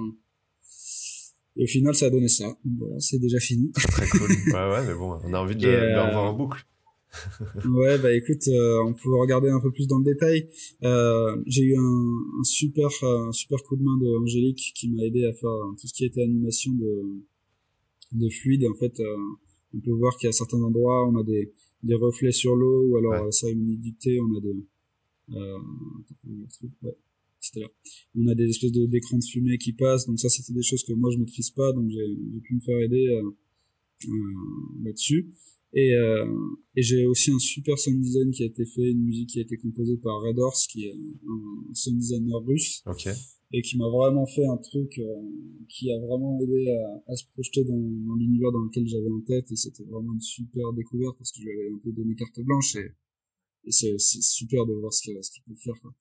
et au final, ça a donné ça. Voilà, c'est déjà fini. [LAUGHS] Très cool. [LAUGHS] Ouais, ouais, mais bon, on a envie de, de le revoir en boucle. [LAUGHS] ouais, bah écoute, euh, on peut regarder un peu plus dans le détail. Euh, j'ai eu un, un super, un super coup de main de Angélique qui m'a aidé à faire tout ce qui était animation de, de fluide. En fait, euh, on peut voir qu'à certains endroits, on a des, des reflets sur l'eau, ou alors ouais. ça a une humidité, on a des, euh, ouais là. On a des espèces de d'écrans de fumée qui passent, donc ça c'était des choses que moi je maîtrise pas, donc j'ai pu me faire aider euh, euh, là-dessus. Et, euh, et j'ai aussi un super sound design qui a été fait, une musique qui a été composée par Red Horse, qui est un, sound designer russe. Ok. Et qui m'a vraiment fait un truc qui a vraiment aidé à, à se projeter dans, dans l'univers dans lequel j'avais en tête. Et c'était vraiment une super découverte parce que je lui avais un peu donné carte blanche. Et, et c'est super de voir ce qu'il ce peut faire quoi.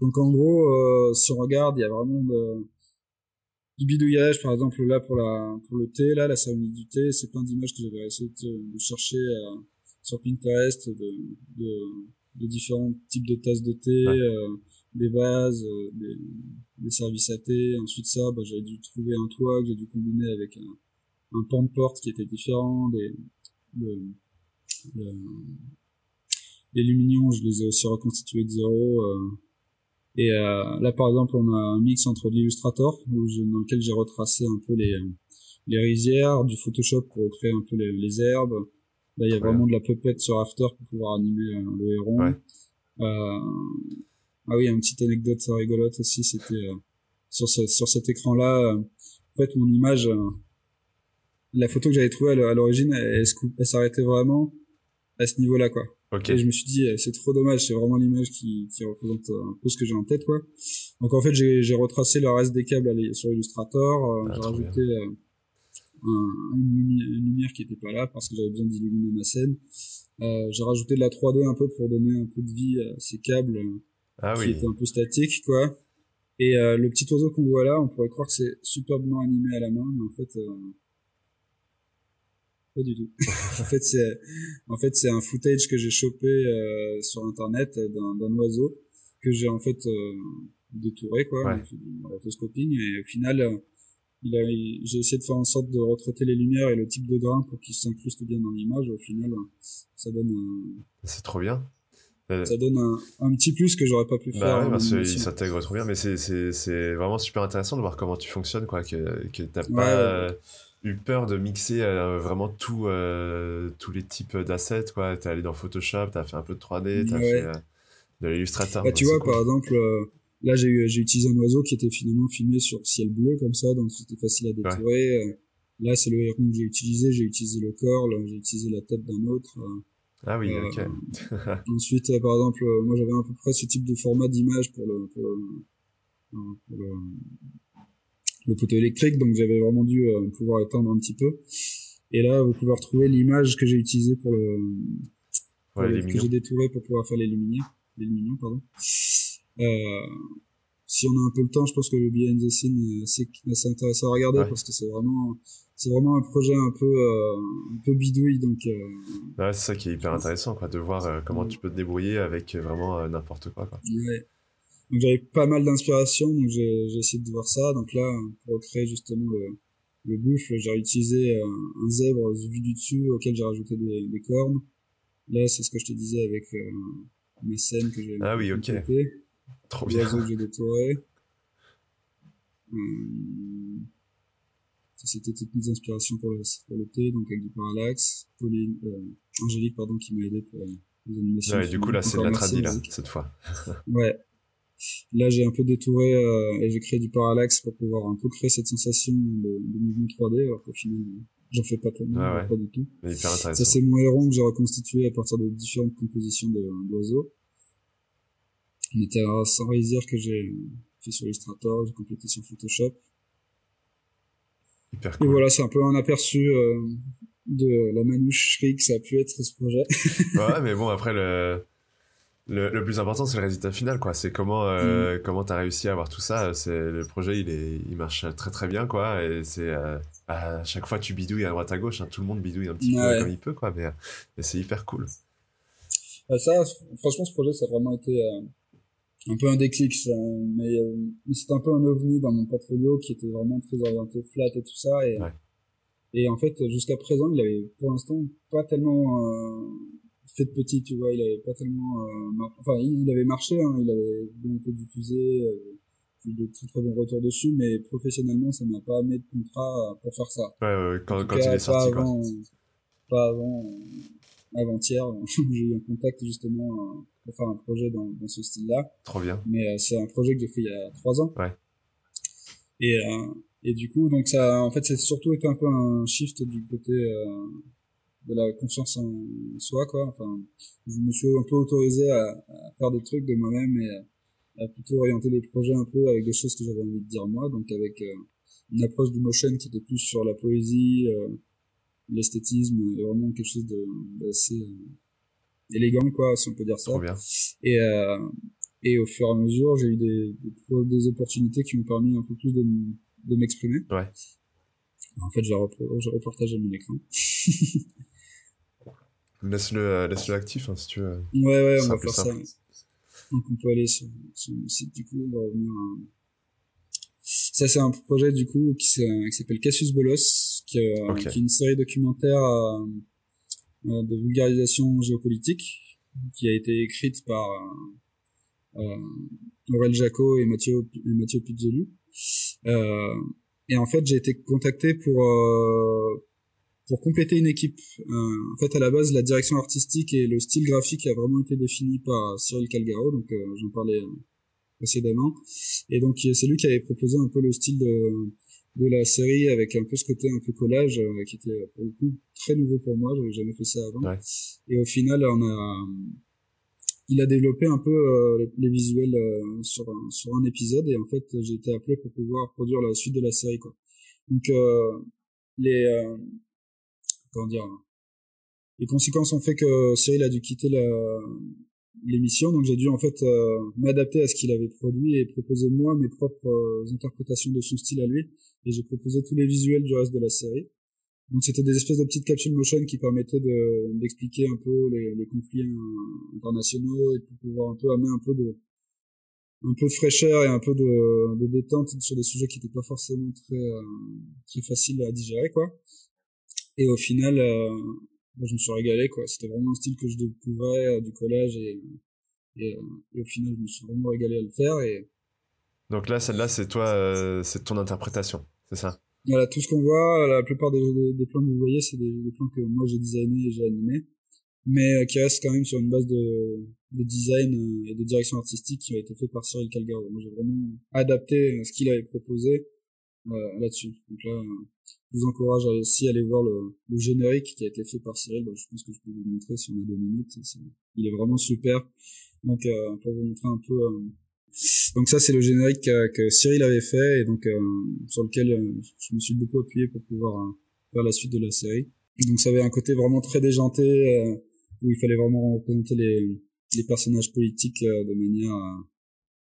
donc en gros euh, si on regarde il y a vraiment de, du bidouillage par exemple là pour la pour le thé là la cérémonie du thé c'est plein d'images que j'avais essayé de, chercher euh, sur Pinterest de, de, de différents types de tasses de thé euh, des vases euh, des, des, services à thé ensuite ça bah, j'avais dû trouver un toit que j'ai dû combiner avec un, un pan de porte qui était différent des les Luminions, je les ai aussi reconstitués de zéro. Euh, et euh, là, par exemple, on a un mix entre l'Illustrator, dans lequel j'ai retracé un peu les, les rizières, du Photoshop pour créer un peu les, les herbes. Là, il y a vraiment de la puppet sur After pour pouvoir animer euh, le héron. Ouais. Euh, ah oui, une petite anecdote rigolote aussi, c'était euh, sur, ce, sur cet écran-là. en fait, mon image, la photo que j'avais trouvée à l'origine, elle, elle, elle s'arrêtait vraiment à ce niveau-là, quoi. Et je me suis dit, euh, c'est trop dommage, c'est vraiment l'image qui, qui représente euh, un peu ce que j'ai en tête, quoi. Donc en fait, j'ai retracé le reste des câbles sur Illustrator, euh, ah, j'ai rajouté un, une, lumière qui était pas là parce que j'avais besoin d'illuminer ma scène. Euh, j'ai rajouté de la 3D un peu pour donner un peu de vie à ces câbles ah, qui étaient un peu statiques, quoi. Et le petit oiseau qu'on voit là, on pourrait croire que c'est superbement animé à la main, mais en fait, pas du tout. [LAUGHS] en fait, c'est en fait c'est un footage que j'ai chopé euh, sur internet d'un oiseau que j'ai en fait euh, détouré quoi, ouais. rotoscoping et au final euh, il a j'ai essayé de faire en sorte de retraiter les lumières et le type de grain pour qu'il s'incruste bien dans l'image. Au final, ça donne un... C'est trop bien. Ça donne un, un, petit plus que j'aurais pas pu bah faire. Ouais, parce qu'il s'intègre trop bien, mais c'est vraiment super intéressant de voir comment tu fonctionnes, quoi, que, que t'as pas eu peur de mixer euh, vraiment tout, euh, tous les types d'assets, quoi. T'es allé dans Photoshop, t'as fait un peu de 3D, t'as fait euh, de l'Illustrator. Bah, tu vois, par exemple, là, j'ai utilisé un oiseau qui était finalement filmé sur ciel bleu, comme ça, donc c'était facile à détourer. Là, c'est le héron que j'ai utilisé, j'ai utilisé le corps, j'ai utilisé la tête d'un autre. Ah oui, ok. [LAUGHS] ensuite, par exemple, moi j'avais à peu près ce type de format d'image pour le, pour le, le poteau électrique, donc j'avais vraiment dû euh, pouvoir éteindre un petit peu. Et là, vous pouvez retrouver l'image que j'ai utilisée pour le, que j'ai détouré pour pouvoir faire les lumières, pardon. Euh, si on a un peu le temps, je pense que le behind the scene euh, c'est assez intéressant à regarder parce que c'est vraiment c'est vraiment un projet un peu euh, un peu bidouille donc euh, ouais, c'est ça qui est hyper intéressant quoi de voir comment tu peux te débrouiller avec vraiment n'importe quoi quoi ouais. Donc j'avais pas mal d'inspiration, donc j'ai essayé de voir ça. Donc là, pour créer justement le, le buffle, j'ai utilisé euh, un, zèbre vu du dessus auquel j'ai rajouté des, des, cornes. Là, c'est ce que je te disais avec euh, mes scènes que j'ai Ah oui, ok. Trop bien. que j'ai détouré. Euh, c'était toutes mes inspirations pour le, pour le thé, donc avec du parallaxe. Pauline, euh, Angélique, pardon, qui m'a aidé pour les animations. Ouais, du coup, là, c'est de la tradi, là, cette fois. ouais. Là, j'ai un peu détouré euh, et j'ai créé du parallaxe pour pouvoir un peu créer cette sensation de, de mouvement 3D, alors qu'au final, j'en fais pas tellement, ah pas du tout. Ça, c'est mon héron que j'ai reconstitué à partir de différentes compositions d'oiseaux. On était à dire que j'ai fait sur Illustrator, j'ai complété sur Photoshop. Hyper cool. Et voilà, c'est un peu un aperçu euh, de la manoucherie que ça a pu être ce projet. ouais, mais bon, après, le le, le, plus important, c'est le résultat final, quoi. C'est comment euh, mm. comment t'as réussi à avoir tout ça. C'est le projet, il est, il marche très très bien, quoi. Et c'est euh, à chaque fois tu bidouilles à droite à gauche. Hein, tout le monde bidouille un petit peu comme il peut, quoi. Mais, mais c'est hyper cool. Bah, ça, franchement, ce projet, ça a vraiment été euh, un peu un déclic. mais, euh, mais c'est un peu un ovni dans mon portfolio qui était vraiment très orienté flat et tout ça. Et, et en fait, jusqu'à présent, il avait pour l'instant pas tellement fait petit, tu vois, il avait pas tellement, euh, enfin, il avait marché, hein, il avait bien été diffusé, euh, de très très bons retours dessus, mais professionnellement, ça m'a pas amené de contrat pour faire ça. Ouais, ouais, quand, quand il est sorti, pas avant, Pas avant, euh, avant-hier, [LAUGHS] j'ai eu un contact justement pour faire un projet dans, dans ce style-là. Trop bien. Mais c'est un projet que j'ai fait il y a trois ans. Ouais. Et et du coup, donc ça, en fait, c'est surtout été un peu un shift du côté de la confiance en soi, quoi. Enfin, je me suis un peu autorisé à, à faire des trucs de moi-même et à, plutôt orienter des projets un peu avec des choses que j'avais envie de dire moi, donc avec une approche du motion qui était plus sur la poésie, l'esthétisme et vraiment quelque chose d'assez euh, élégant quoi si on peut dire ça. Bien. et euh, et au fur et à mesure j'ai eu des, des, opportunités qui m'ont permis un peu plus de, de m'exprimer. Ouais. En fait j'ai repartagé mon écran [LAUGHS] laisse-le euh, laisse-le actif hein, si tu veux. Ouais ouais on va faire ça. donc on peut aller sur, sur le site du coup on va revenir à ça, c'est un projet du coup qui s'appelle Cassius Bolos, qui, euh, qui, est une série documentaire euh, euh, de vulgarisation géopolitique, qui a été écrite par euh, Aurel Jaco et Mathieu, et Mathieu Pizzoli. et en fait, j'ai été contacté pour pour compléter une équipe. en fait, à la base, la direction artistique et le style graphique a vraiment été défini par Cyril Calgaro, donc j'en parlais précédemment. Et donc c'est lui qui avait proposé un peu le style de, de la série avec un peu ce côté un peu collage euh, qui était pour le coup très nouveau pour moi, j'avais jamais fait ça avant. Et au final, on a il a développé un peu euh, les, visuels euh, sur un, sur un épisode et en fait j'ai été appelé pour pouvoir produire la suite de la série quoi. Donc les comment dire les conséquences ont fait que Cyril a dû quitter l'émission, donc j'ai dû en fait euh, m'adapter à ce qu'il avait produit et proposer moi mes propres euh, interprétations de son style à lui. Et j'ai proposé tous les visuels du reste de la série. Donc c'était des espèces de petites capsules motion qui permettaient de d'expliquer un peu les, les conflits euh, internationaux et de pouvoir un peu amener un peu de un peu de fraîcheur et un peu de, de détente sur des sujets qui n'étaient pas forcément très très faciles à digérer quoi. Et au final, moi, je me suis régalé quoi. C'était vraiment un style que je découvrais euh, du collège et, et, et, au final je me suis vraiment régalé à le faire et donc là celle-là c'est toi euh, c'est ton interprétation c'est ça? Voilà tout ce qu'on voit la plupart des, des, plans que vous voyez c'est des, des, plans que moi j'ai designé et j'ai animé mais euh, qui restent quand même sur une base de, de design et de direction artistique qui a été fait par Cyril Calgaro. Moi j'ai vraiment adapté ce qu'il avait proposé euh, là-dessus. Donc là, je vous encourage à aussi aller voir le, le, générique qui a été fait par Cyril. je pense que je peux vous montrer si on a deux minutes. il est vraiment super. Donc euh, pour vous montrer un peu. Euh, donc ça c'est le générique que, Cyril avait fait et donc sur lequel je me suis beaucoup appuyé pour pouvoir faire la suite de la série. donc ça avait un côté vraiment très déjanté où il fallait vraiment représenter les, les personnages politiques de manière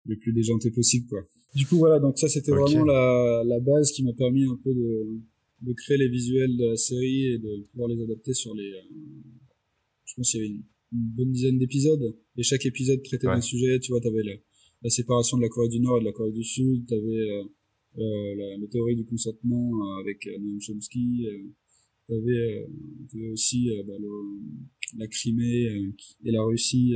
le plus déjantée possible quoi. Du coup, voilà, donc ça, c'était vraiment la, la base qui m'a permis un peu de, de créer les visuels de la série et de pouvoir les adapter sur les... Euh, je pense qu'il y avait une, bonne dizaine d'épisodes, et chaque épisode traitait d'un sujet, tu vois, t'avais la, la séparation de la Corée du Nord et de la Corée du Sud, t'avais euh, euh, la, la, théorie du consentement euh, avec euh, Noam Chomsky, euh, t'avais, avais aussi bah, le, la Crimée et la Russie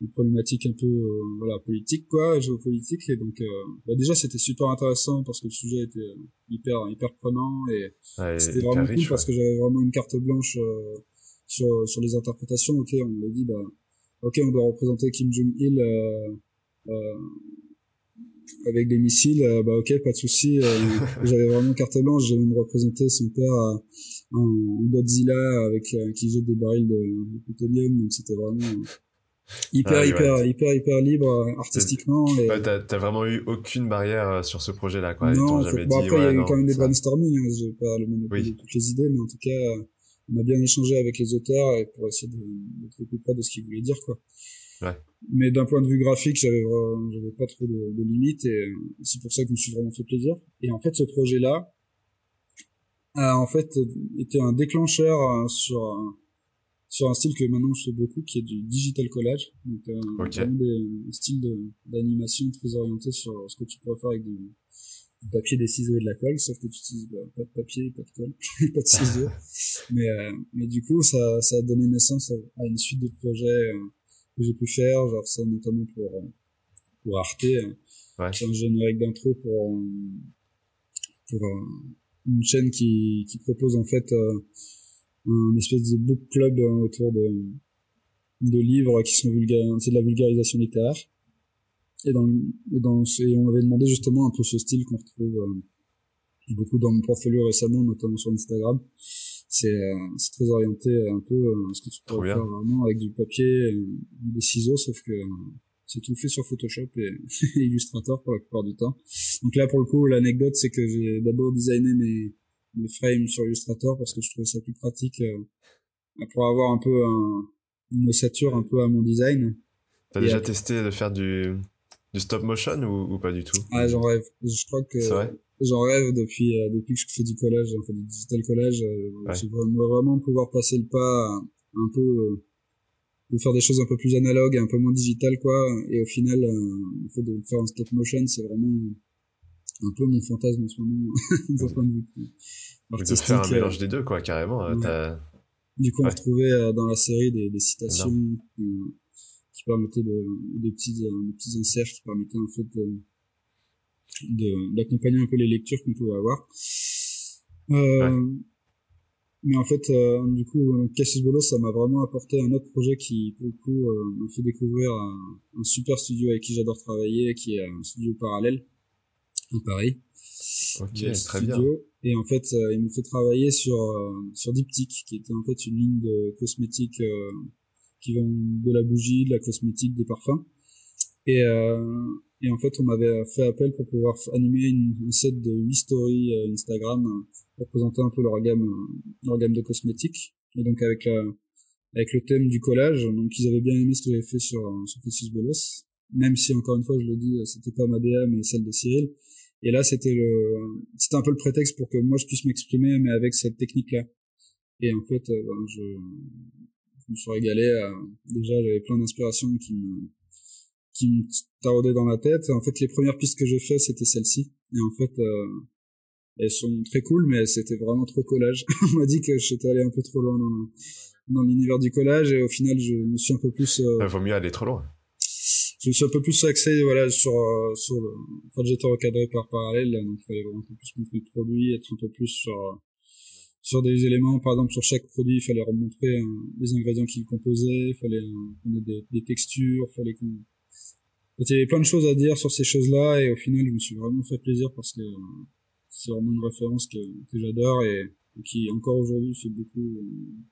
une problématique un peu euh, voilà politique quoi géopolitique et donc euh, bah déjà c'était super intéressant parce que le sujet était euh, hyper hyper prenant et c'était vraiment cool parce que j'avais vraiment une carte blanche sur sur les interprétations. Ok on m'a dit bah ok on doit représenter Kim Jong Il avec des missiles bah ok pas de souci [LAUGHS] j'avais vraiment carte blanche j'ai même représenté son père en, Godzilla avec qui jette des barils de, de plutonium donc c'était vraiment hyper hyper hyper hyper libre euh, artistiquement et... ouais, t'as vraiment eu aucune barrière euh, sur ce projet là quoi non jamais bon, après il y a eu quand même des brainstorming hein, j'ai pas le monopole de toutes les idées mais en tout cas euh, on a bien échangé avec les auteurs et pour essayer de plus près de ce qu'ils voulaient dire quoi. Ouais. mais d'un point de vue graphique j'avais j'avais pas trop de, de limites et c'est pour ça que je me suis vraiment fait plaisir. Et en fait ce projet là a en fait été un déclencheur sur sur un style que maintenant je fais beaucoup, qui est du digital collage. Donc, euh, vraiment des, un style d'animation très orienté sur ce que tu pourrais faire avec du, papier, des ciseaux et de la colle, sauf que tu utilises bah, pas de papier, pas de colle, [LAUGHS] pas de ciseaux. [LAUGHS] mais, euh, mais du coup, ça, ça a donné naissance à, une suite de projets euh, que j'ai pu faire, genre ça notamment pour, euh, pour Arte, ouais. c'est un générique d'intro pour, pour une chaîne qui, qui propose en fait un espèce de book club euh, autour de de livres qui sont vulgaires, c'est de la vulgarisation littéraire. Et dans, et dans et on avait demandé justement un peu ce style qu'on retrouve euh, beaucoup dans mon portfolio récemment, notamment sur Instagram. C'est euh, très orienté un peu euh, ce que tu peux faire vraiment avec du papier, des ciseaux, sauf que c'est tout fait sur Photoshop et, [LAUGHS] Illustrator pour la plupart du temps. Donc là, pour le coup, l'anecdote, c'est que j'ai d'abord designé mes, mes frames sur Illustrator parce que je trouvais ça plus pratique pour avoir un peu un, une ossature un peu à mon design. T'as déjà testé de faire du, du stop motion ou, ou pas du tout? Ah, j'en rêve. Je crois que j'en rêve depuis euh, depuis que je fais du collège, enfin du digital collège. Euh, J'aimerais vraiment pouvoir passer le pas un peu euh, de faire des choses un peu plus analogues, un peu moins digital quoi. Et au final, euh, le fait de faire un stop motion, c'est vraiment un peu mon fantasme en ce moment, [LAUGHS] d'un point de vue. De faire un mélange des deux quoi, carrément. Ouais. Du coup, on retrouvait euh, dans la série des, des citations euh, qui permettaient de, des petits, euh, des petits inserts qui permettaient en fait d'accompagner un peu les lectures qu'on pouvait avoir. Euh, Mais en fait, du coup, Cassius Bolos, ça m'a vraiment apporté un autre projet qui, pour le coup, m'a fait découvrir un, un, super studio avec qui j'adore travailler, qui est un studio parallèle à Paris. Ok, très bien. Et en fait, euh, il me fait travailler sur euh, sur Diptyque, qui était en fait une ligne de cosmétiques euh, qui vend de la bougie, de la cosmétique, des parfums. Et et en fait, on m'avait fait appel pour pouvoir animer une, set de 8 stories Instagram pour présenter un peu leur gamme leur gamme de cosmétiques. Et donc avec avec le thème du collage, donc ils avaient bien aimé ce que j'avais fait sur sur Cassius Bolos, même si encore une fois je le dis, c'était pas ma DA mais celle de Cyril. Et là, c'était le, c'était un peu le prétexte pour que moi je puisse m'exprimer, mais avec cette technique-là. Et en fait, euh, ben, je, je, me suis régalé. déjà, j'avais plein d'inspirations qui me, qui me taraudaient dans la tête. En fait, les premières pistes que j'ai fait, c'était celle-ci. Et en fait, euh, elles sont très cool, mais c'était vraiment trop collage. [LAUGHS] On m'a dit que j'étais allé un peu trop loin dans, dans l'univers du collage, et au final, je me suis un peu plus. Euh... Il vaut mieux aller trop loin je me suis un peu plus axé voilà sur euh, sur le en fait j'étais recadré par parallèle donc il fallait vraiment un peu plus montrer le produit être un peu plus sur sur des éléments. Par exemple sur chaque produit il fallait remontrer les ingrédients qu'il composait il fallait qu'on des, des, textures il fallait qu'on il y avait plein de choses à dire sur ces choses là et au final je me suis vraiment fait plaisir parce que c'est vraiment une référence que, que j'adore et, qui encore aujourd'hui fait beaucoup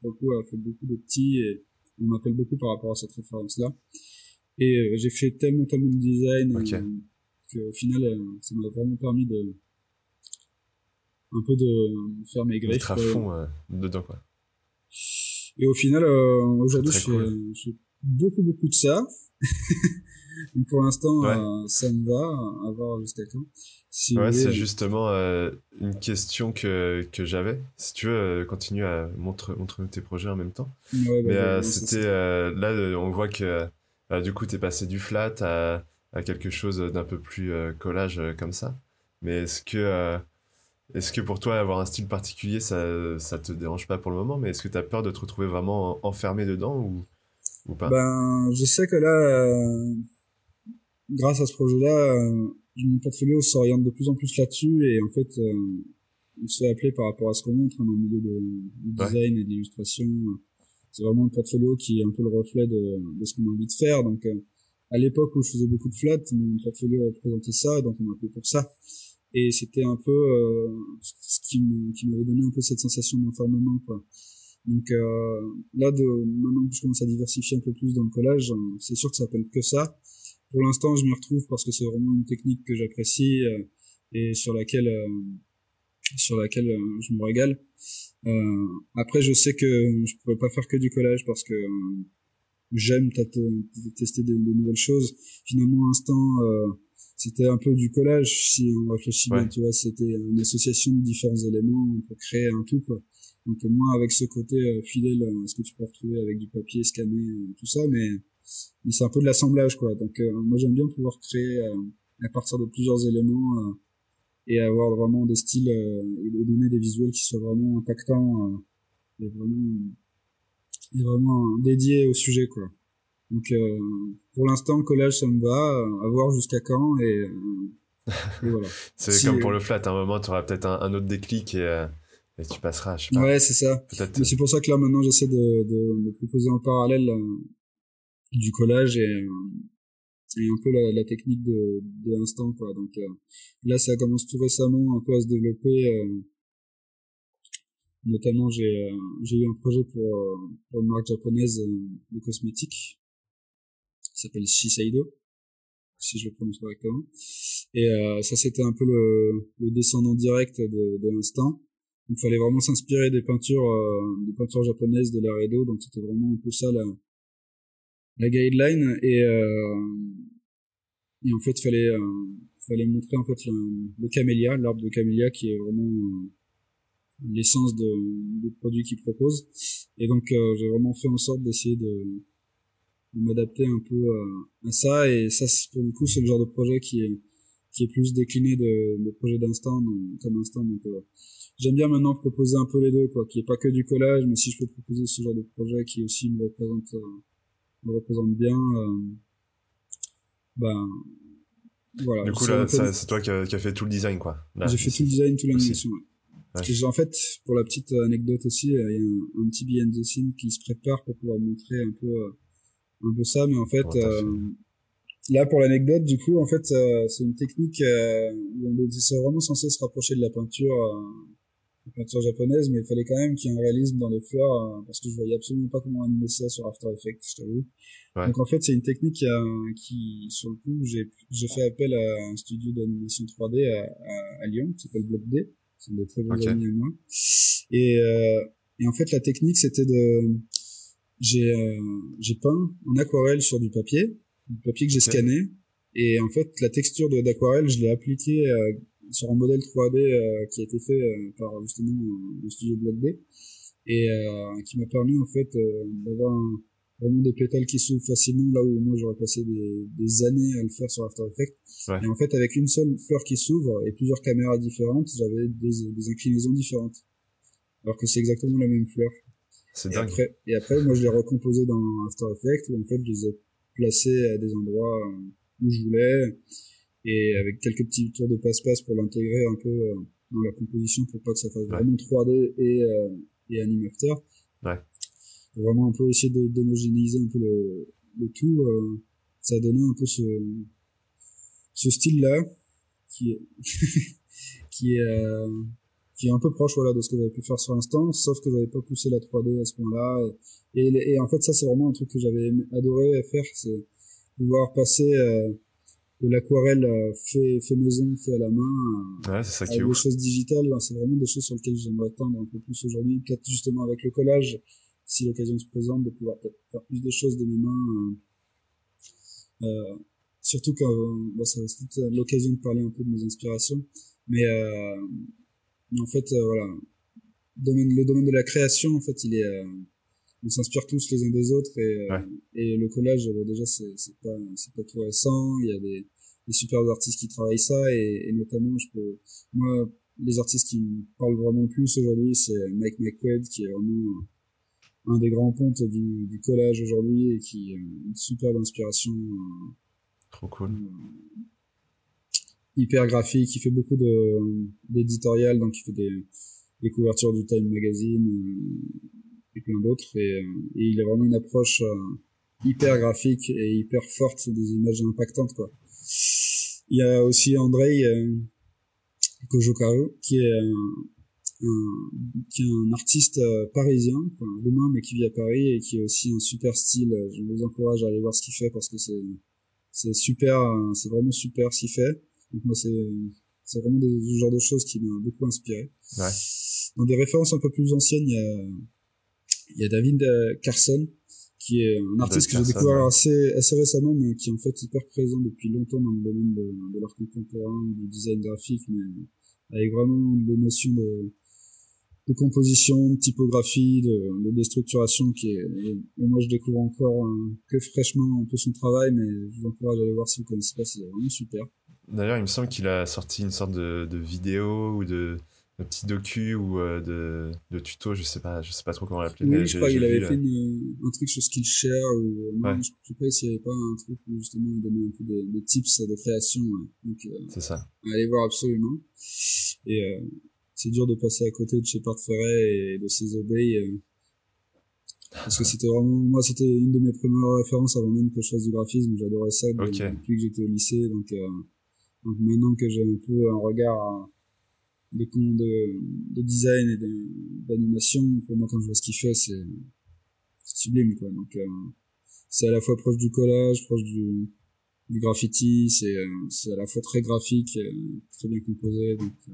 beaucoup a fait beaucoup de petits et on m'appelle beaucoup par rapport à cette référence là et euh, j'ai fait tellement, tellement de design okay. euh, qu'au final, euh, ça m'a vraiment permis de un peu de faire mes griffes. à fond euh, dedans, quoi. Et au final, aujourd'hui, je, fais, je fais beaucoup, beaucoup de ça. [LAUGHS] Donc pour l'instant, ouais. ça me va, à voir jusqu'à quand. Si ouais, c'est justement euh, une question que, que j'avais. Si tu veux, euh, continue à montrer, montrer tes projets en même temps. Ouais, bah, Mais c'était là, on voit que du coup, tu es passé du flat à, à quelque chose d'un peu plus euh, collage euh, comme ça. Mais est-ce que, euh, est-ce que pour toi, avoir un style particulier, ça, ça te dérange pas pour le moment? Mais est-ce que tu as peur de te retrouver vraiment enfermé dedans ou, ou pas? Ben, je sais que là, grâce à ce projet-là, mon portfolio s'oriente de plus en plus là-dessus et en fait, on se fait appeler par rapport à ce qu'on montre hein, dans le milieu de, du design et de l'illustration c'est vraiment le portfolio qui est un peu le reflet de, de ce qu'on a envie de faire. Donc, euh, à l'époque où je faisais beaucoup de flat, mon portfolio représentait ça, donc on m'a appelé pour ça. Et c'était un peu euh, ce qui m'avait donné un peu cette sensation d'enfermement, quoi. Donc euh, là, de, maintenant que je commence à diversifier un peu plus dans le collage, c'est sûr que ça s'appelle que ça. Pour l'instant, je m'y retrouve parce que c'est vraiment une technique que j'apprécie et sur laquelle sur laquelle je me régale. Euh, après, je sais que je pourrais pas faire que du collage parce que euh, j'aime tester des, nouvelles choses. Finalement, l'instant, euh, c'était un peu du collage si on réfléchit bien, tu vois, c'était une association de différents éléments pour créer un tout, quoi. Donc moi, avec ce côté fidèle à ce que tu peux retrouver avec du papier scanné, tout ça, mais, mais c'est un peu de l'assemblage, quoi. Donc moi, j'aime bien pouvoir créer à partir de plusieurs éléments et avoir vraiment des styles euh, et donner des visuels qui soient vraiment impactants euh, et vraiment et vraiment dédiés au sujet quoi. Donc euh, pour l'instant collage ça me va, à voir jusqu'à quand et, et voilà. [LAUGHS] c'est comme pour le flat, à un moment tu auras peut-être un, autre déclic et, et tu passeras. Je sais pas, ouais c'est ça. Mais c'est pour ça que là maintenant j'essaie de, de, de proposer en parallèle du collage et, et un peu la, la technique de, de l'instant quoi donc là ça commence tout récemment un peu à se développer notamment j'ai j'ai eu un projet pour, pour une marque japonaise de cosmétiques qui s'appelle Shiseido si je le prononce correctement. Et euh, ça, c'était un peu le, le, descendant direct de, de l'instant. Il fallait vraiment s'inspirer des peintures, euh, des peintures japonaises de l'ère Edo. Donc c'était vraiment un peu ça la, la guideline. Et, euh, et en fait, fallait euh, fallait montrer en fait le, camélia, l'arbre de camélia, qui est vraiment euh, l'essence de, des produits qu'ils proposent. Et donc j'ai vraiment fait en sorte d'essayer de de m'adapter un peu à, ça et ça pour le coup c'est le genre de projet qui est qui est plus décliné de, de projet d'instant comme instant donc euh, j'aime bien maintenant proposer un peu les deux quoi qui est pas que du collage mais si je peux proposer ce genre de projet qui aussi me représente euh, me représente bien euh, ben voilà. Du coup là c'est toi qui as fait tout le design quoi. J'ai fait tout le design toute l'animation ouais. en fait pour la petite anecdote aussi il y a un, un petit behind the scene qui se prépare pour pouvoir montrer un peu un peu ça, mais en fait, euh, là pour l'anecdote, du coup, en fait, euh, c'est une technique euh, où on est vraiment censé se rapprocher de la peinture, peinture japonaise, mais il fallait quand même qu'il y ait un réalisme dans les fleurs, parce que je voyais absolument pas comment animer ça sur After Effects, je t'avoue. Donc en fait, c'est une technique qui, qui, sur le coup, j'ai j'ai fait appel à un studio d'animation 3D à, à, Lyon, qui s'appelle Block D. C'est des très bons amis à moi. Et, et en fait, la technique, c'était de j'ai euh, j'ai peint en aquarelle sur du papier, du papier que j'ai scanné, et en fait la texture d'aquarelle, je l'ai appliquée euh, sur un modèle 3D euh, qui a été fait par justement le studio Block D, et qui m'a permis en fait d'avoir vraiment des pétales qui s'ouvrent facilement là où moi j'aurais passé des, des, années à le faire sur After Effects. Et en fait, avec une seule fleur qui s'ouvre et plusieurs caméras différentes, j'avais des, des inclinaisons différentes. Alors que c'est exactement la même fleur. C'est dingue. Après, et après, moi, je l'ai recomposé dans After Effects où en fait, je les ai placés à des endroits euh, où je voulais et avec quelques petits tours de passe-passe pour l'intégrer un peu euh, dans la composition pour pas que ça fasse vraiment 3D et, euh, et animateur. Ouais. Pour vraiment un peu essayer d'homogénéiser un peu le, le tout. Euh, ça a donné un peu ce, ce style-là qui est, [LAUGHS] qui est, euh, qui est un peu proche voilà de ce que j'avais pu faire sur l'instant sauf que j'avais pas poussé la 3D à ce point-là et, et, en fait ça c'est vraiment un truc que j'avais adoré faire c'est pouvoir passer euh, de l'aquarelle euh, fait fait maison fait à la main ouais, c'est ça qui est des choses digitales c'est vraiment des choses sur lesquelles j'aimerais tendre un peu plus aujourd'hui. Peut-être justement avec le collage si l'occasion se présente de pouvoir peut-être faire plus de choses de mes mains euh, euh surtout quand bah, ça va l'occasion de parler un peu de mes inspirations. Mais euh, en fait, euh, voilà, domaine, le domaine de la création, en fait, il est, euh, on s'inspire tous les uns des autres et, euh, et le collage, déjà, c'est, c'est pas, c'est pas tout récent. Il y a des, des super artistes qui travaillent ça et, et notamment, je peux, moi, les artistes qui me parlent vraiment plus aujourd'hui, c'est Mike McQuaid qui est vraiment un des grands pontes du, du collage aujourd'hui et qui est une superbe inspiration. Trop cool hyper graphique, il fait beaucoup de d'éditorial, donc il fait des, des couvertures du Time Magazine euh, et plein d'autres, et, euh, et, il a vraiment une approche euh, hyper graphique et hyper forte, des images impactantes quoi. Il y a aussi Andrei euh, Kojokaru, qui est un, qui est un artiste parisien, enfin, roumain mais qui vit à Paris et qui a aussi un super style. Je vous encourage à aller voir ce qu'il fait parce que c'est c'est super, c'est vraiment super ce qu'il fait. Donc moi, c'est, c'est vraiment des, ce genre de choses qui m'a beaucoup inspiré. Ouais. Dans des références un peu plus anciennes, il y a, il y a David euh, Carson, qui est un artiste que j'ai découvert assez, assez récemment, mais qui est en fait hyper présent depuis longtemps dans le domaine de, de l'art contemporain, du design graphique, mais avec vraiment des notions de, de composition, de typographie, de, de déstructuration qui est, et, moi je découvre encore euh, que fraîchement un peu son travail, mais je vous encourage à aller voir si vous connaissez pas, c'est vraiment super. D'ailleurs, il me semble qu'il a sorti une sorte de, de vidéo ou de, de petit docu ou euh, de, de tuto, je sais pas, je sais pas trop comment l'appeler. Oui, je crois qu'il avait fait une, un truc sur Skillshare ou non, je, sais pas s'il y avait pas un truc où justement il donnait un peu des, des tips de création. Donc, euh, c'est ça. Allez voir absolument. Et euh, c'est dur de passer à côté de Shepard Ferret et de ses obéis. Euh, Parce que c'était vraiment, moi, c'était une de mes premières références avant même que je fasse du graphisme. J'adorais ça depuis que j'étais au lycée. Donc, euh, donc maintenant que j'ai un peu un regard de, de, de design et d'animation, pour moi, quand je vois ce qu'il fait, c'est sublime, quoi. Donc, euh, c'est à la fois proche du collage, proche du, du graffiti, c'est euh, c'est à la fois très graphique, très bien composé. Donc, euh,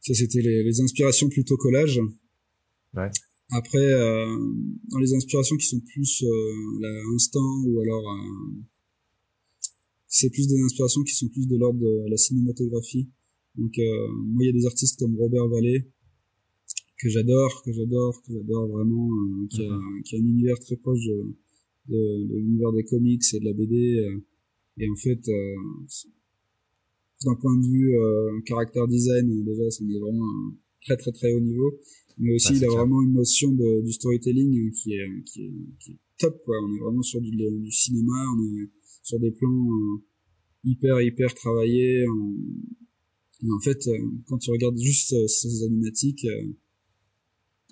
ça, c'était les, les inspirations plutôt collage. Ouais. Après, euh, dans les inspirations qui sont plus euh, instant ou alors euh, c'est plus des inspirations qui sont plus de l'ordre de la cinématographie. Donc euh, moi, il y a des artistes comme Robert Vallée que j'adore, que j'adore, que j'adore vraiment, euh, qui, a, mhm. qui a un univers très proche de, de, de l'univers des comics et de la BD. et en fait, d'un point de vue caractère design, déjà, c'est vraiment un très très très haut niveau mais aussi il a vraiment une notion de, du storytelling qui est, qui est, qui est top quoi on est vraiment sur du, du cinéma on est sur des plans euh, hyper hyper travaillés et en fait euh, quand tu regardes juste euh, ces animatiques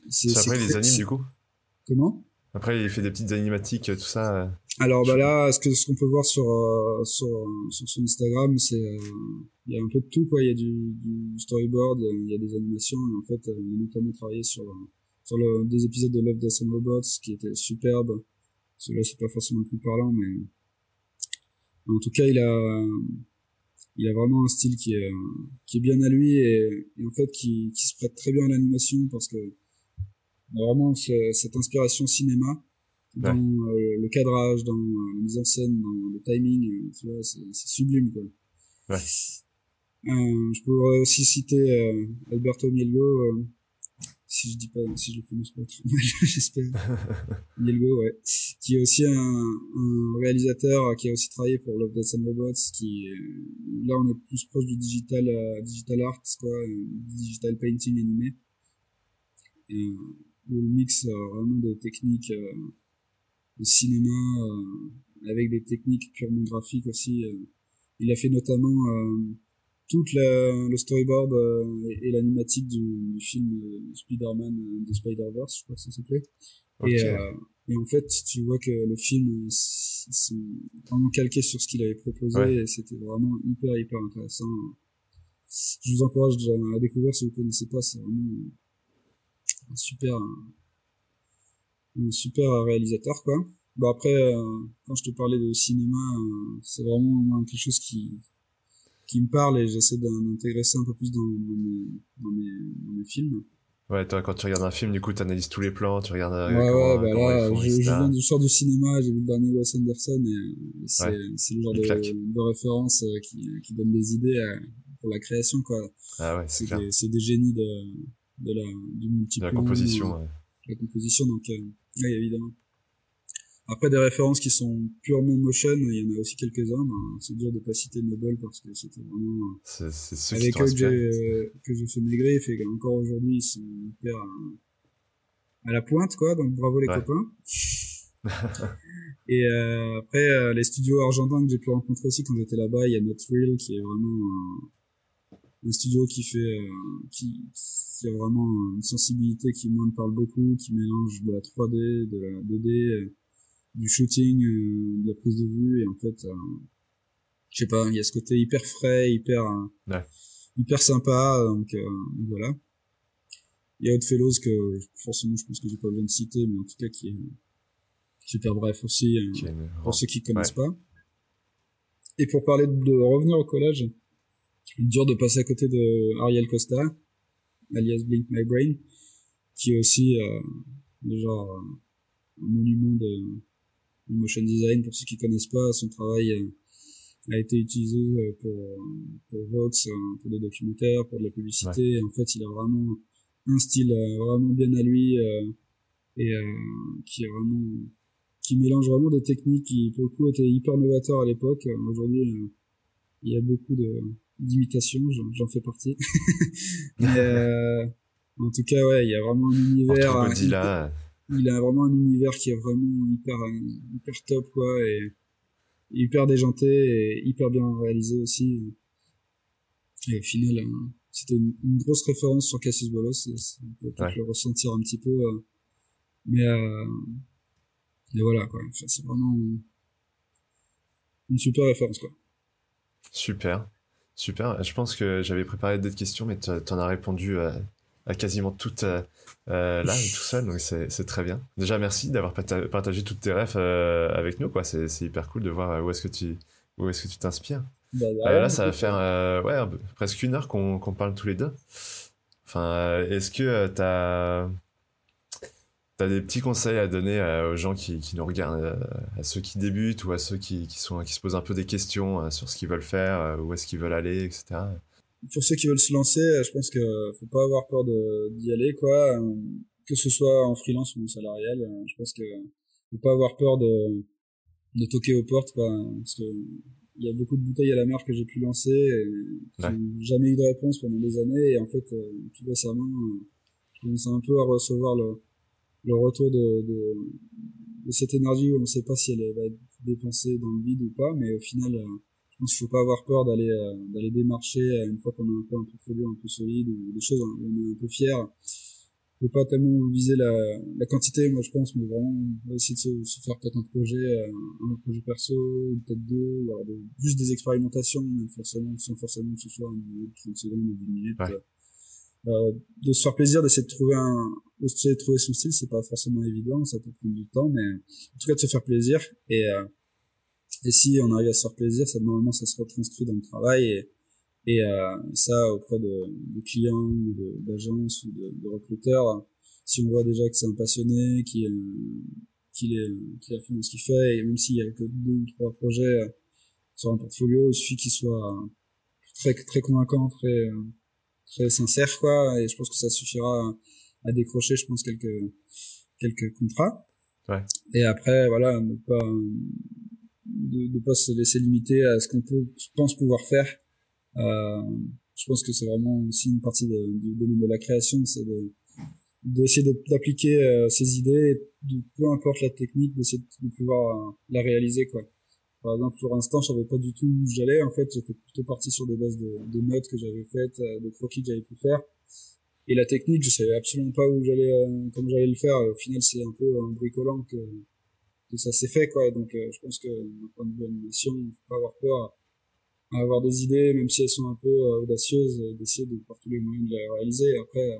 c'est après les animes du coup comment? Après il fait des petites animatiques tout ça alors bah là, ce que ce qu'on peut voir sur euh, sur sur son Instagram, c'est euh, il y a un peu de tout quoi. Il y a du, du storyboard, il y a des animations. Et en fait, il a notamment travaillé sur sur le, des épisodes de Love, Death and Robots qui étaient superbes. Celui-là, c'est pas forcément le plus parlant, mais en tout cas, il a il a vraiment un style qui est qui est bien à lui et, et en fait qui qui se prête très bien à l'animation parce que a vraiment cette inspiration cinéma dans euh, le cadrage, dans euh, la mise en scène, dans le timing, euh, tu vois, c'est sublime quoi. Ouais. Euh, je pourrais aussi citer Alberto Mielgo, si je dis pas, si je prononce pas trop mal, [LAUGHS] j'espère. Mielgo, ouais, qui est aussi un, un, réalisateur qui a aussi travaillé pour Love Death and Robots, qui là on est plus proche du digital, digital art, quoi, digital painting animé, et, où le mix vraiment des techniques le cinéma euh, avec des techniques purement graphiques aussi. Euh. il a fait notamment euh, tout le storyboard et, l'animatique du, film Spider-Man de Spider-Verse, je crois que ça s'appelait. Et, et en fait, tu vois que le film, ils sont vraiment calqués sur ce qu'il avait proposé et c'était vraiment hyper, hyper intéressant. Je vous encourage à découvrir si vous connaissez pas, c'est vraiment un super, un super réalisateur quoi. Bon après euh, quand je te parlais de cinéma, euh, c'est vraiment quelque chose qui qui me parle et j'essaie d'intégrer ça un peu plus dans, dans, mes, dans, mes, dans mes films. Ouais, toi, quand tu regardes un film, du coup, tu analyses tous les plans, tu regardes. Euh, ouais, ouais, bah là, je, je, viens du sort du cinéma, j'ai vu le dernier Wes Anderson et c'est le genre de, de, référence qui, qui donne des idées pour la création, quoi. Ah ouais, c'est des, c'est des génies de, de la, du multiplan. De la composition, ouais. La composition, donc, oui, évidemment. Après, des références qui sont purement motion, il y en a aussi quelques-uns. Ben, c'est dur de pas citer Noble parce que c'était vraiment... C'est, c'est avec eux que j'ai, que j'ai fait maigrir, et encore aujourd'hui, ils sont hyper à, la pointe, quoi. Donc bravo les copains. et euh, après, euh, les studios argentins que j'ai pu rencontrer aussi quand j'étais là-bas, il y a Not Real qui est vraiment un studio qui fait... Euh, qui, qui a vraiment une sensibilité qui moi me parle beaucoup, qui mélange de la 3D, de la 2D, euh, du shooting, euh, de la prise de vue et en fait, euh, je sais pas, il y a ce côté hyper frais, hyper hyper sympa, donc, voilà. Il y a Fellows que forcément je pense que j'ai pas besoin de citer, mais en tout cas qui est super bref aussi pour ceux qui connaissent pas. Et pour parler de revenir au collège, dur de passer à côté de Ariel Costa, alias Blink My Brain, qui est aussi euh, genre euh, un monument de, motion design. Pour ceux qui connaissent pas, son travail euh, a été utilisé euh, pour, pour Vox, pour des documentaires, pour de la publicité. En fait, il a vraiment un style vraiment bien à lui et qui est vraiment qui mélange vraiment des techniques qui pour le coup étaient hyper novateurs à l'époque. Aujourd'hui, il y a beaucoup de d'imitation, j'en fais partie. [LAUGHS] euh, en tout cas, ouais, il y a vraiment un univers. Il a vraiment un univers qui est vraiment hyper, hyper top, quoi, et hyper déjanté et hyper bien réalisé aussi. Et au final, hein, c'était une, grosse référence sur Cassius Bolos, on peut le ressentir un petit peu. Euh, Mais, euh, mais voilà, quoi. c'est vraiment une super référence, quoi. Super. Super. Je pense que j'avais préparé d'autres questions, mais tu en as répondu à, à quasiment toutes euh, euh, là, tout seul, donc c'est très bien. Déjà, merci d'avoir partagé toutes tes rêves euh, avec nous, quoi. C'est hyper cool de voir où est-ce que tu où est-ce que tu t'inspires. Bah, là, ça va faire ouais, presque une heure qu'on parle tous les deux. Enfin, est-ce que tu as T'as des petits conseils à donner aux gens qui, qui nous regardent, à ceux qui débutent ou à ceux qui, qui, sont, qui se posent un peu des questions sur ce qu'ils veulent faire, où est-ce qu'ils veulent aller, etc. Pour ceux qui veulent se lancer, je pense que faut pas avoir peur d'y aller, quoi. Que ce soit en freelance ou en salarial, je pense que faut pas avoir peur de, de toquer aux portes, quoi. Parce que il y a beaucoup de bouteilles à la mer que j'ai pu lancer et ouais. jamais eu de réponse pendant des années et en fait tout récemment je commence un peu à recevoir le, le retour de, de, de, cette énergie où on ne sait pas si elle va être dépensée dans le vide ou pas, mais au final, euh, je pense qu'il faut pas avoir peur d'aller euh, d'aller démarcher euh, une fois qu'on a un peu un portfolio un peu solide ou des choses où on est un peu fier. Faut pas tellement viser la, la quantité, moi je pense, mais vraiment essayer de se, se faire peut-être un projet, un projet perso, peut-être deux, ou alors juste des expérimentations, forcément, sans forcément que ce soit un 30 secondes ou 10 minutes. Euh, de se faire plaisir, d'essayer de trouver un, de trouver son style, c'est pas forcément évident, ça peut prendre du temps, mais en tout cas de se faire plaisir. Et, euh, et si on arrive à se faire plaisir, ça normalement ça se retranscrit dans le travail et, et euh, ça auprès de, de clients, d'agences ou de, de, recruteurs. Si on voit déjà que c'est un passionné, qui qu'il est, qui a fait ce qu'il fait, et même s'il y a que deux ou trois projets sur un portfolio, il suffit qu'il soit très très convaincant, très très sincère quoi et je pense que ça suffira à, décrocher je pense quelques quelques contrats ouais. et après voilà ne pas de, pas se laisser limiter à ce qu'on pense pouvoir faire euh, je pense que c'est vraiment aussi une partie du domaine de la création c'est de d'essayer d'appliquer euh, ses idées de, peu importe la technique d'essayer de, pouvoir euh, la réaliser quoi par exemple, pour l'instant, je savais pas du tout où j'allais. En fait, j'étais plutôt parti sur des bases de, de notes que j'avais faites, euh, de croquis que j'avais pu faire. Et la technique, je savais absolument pas où j'allais, euh, comment j'allais le faire. Au final, c'est un peu en bricolant que, que ça s'est fait, quoi. Donc, euh, je pense que, d'un point de vue animation, faut pas avoir peur à, avoir des idées, même si elles sont un peu audacieuses, d'essayer de par tous les moyens de les réaliser. Après,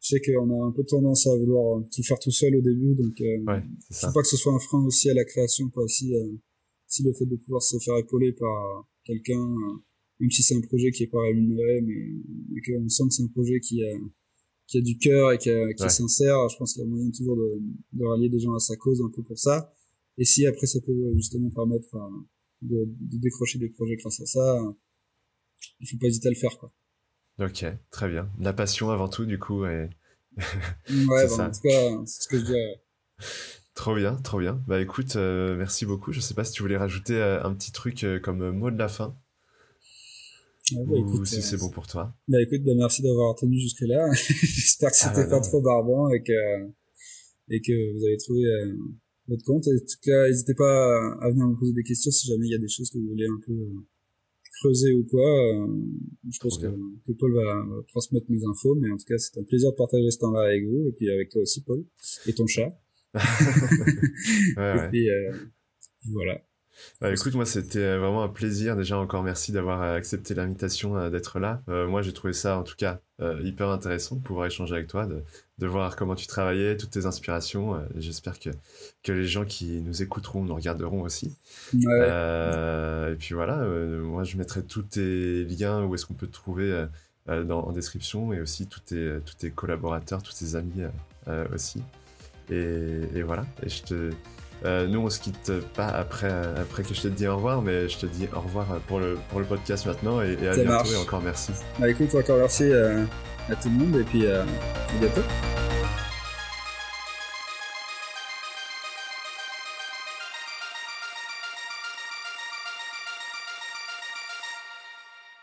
je sais qu'on a un peu tendance à vouloir tout faire tout seul au début, donc, ouais, faut pas que ce soit un frein aussi à la création, quoi. aussi si le fait de pouvoir se faire épauler par quelqu'un, euh, même si c'est un projet qui est pas rémunéré, mais, mais qu'on sent que c'est un projet qui a, qui a du cœur et qui, qui est sincère, je pense qu'il y a moyen toujours de, de, rallier des gens à sa cause un peu pour ça. Et si après ça peut justement permettre de, de, décrocher des projets grâce à ça, il faut pas hésiter à le faire, quoi. Ok, très bien. La passion avant tout, du coup, et... [LAUGHS] ouais, bah, en tout cas, c'est ce que je dirais. Trop bien, trop bien. Bah écoute, euh, merci beaucoup. Je sais pas si tu voulais rajouter euh, un petit truc euh, comme mot de la fin. Ah bah, si c'est bon pour toi. Bah écoute, bah, merci d'avoir tenu jusque là. [LAUGHS] J'espère que c'était ah bah pas trop barbant et que et que vous avez trouvé votre compte. En tout cas, n'hésitez pas à venir me poser des questions si jamais il y a des choses que vous voulez un peu creuser ou quoi. je pense que, que, Paul va, transmettre mes infos, mais en tout cas, c'est un plaisir de partager ce temps-là avec vous et puis avec toi aussi, Paul, et ton chat. [LAUGHS] [LAUGHS] ouais, Et euh, voilà. Bah, écoute, moi, c'était vraiment un plaisir. Déjà, encore merci d'avoir accepté l'invitation euh, d'être là. Euh, moi, j'ai trouvé ça, en tout cas, hyper intéressant de pouvoir échanger avec toi, de, de voir comment tu travaillais, toutes tes inspirations. J'espère que, que les gens qui nous écouteront nous regarderont aussi. et puis voilà, moi, je mettrai tous tes liens où est-ce qu'on peut te trouver dans, en description et aussi tous tes, tous tes collaborateurs, tous tes amis aussi. Et, voilà. Et je te, euh, nous, on se quitte pas après, après que je te dis au revoir, mais je te dis au revoir pour le, pour le podcast maintenant et, à bientôt et encore merci. Bah, écoute, encore merci à, euh, à tout le monde et puis euh, à bientôt.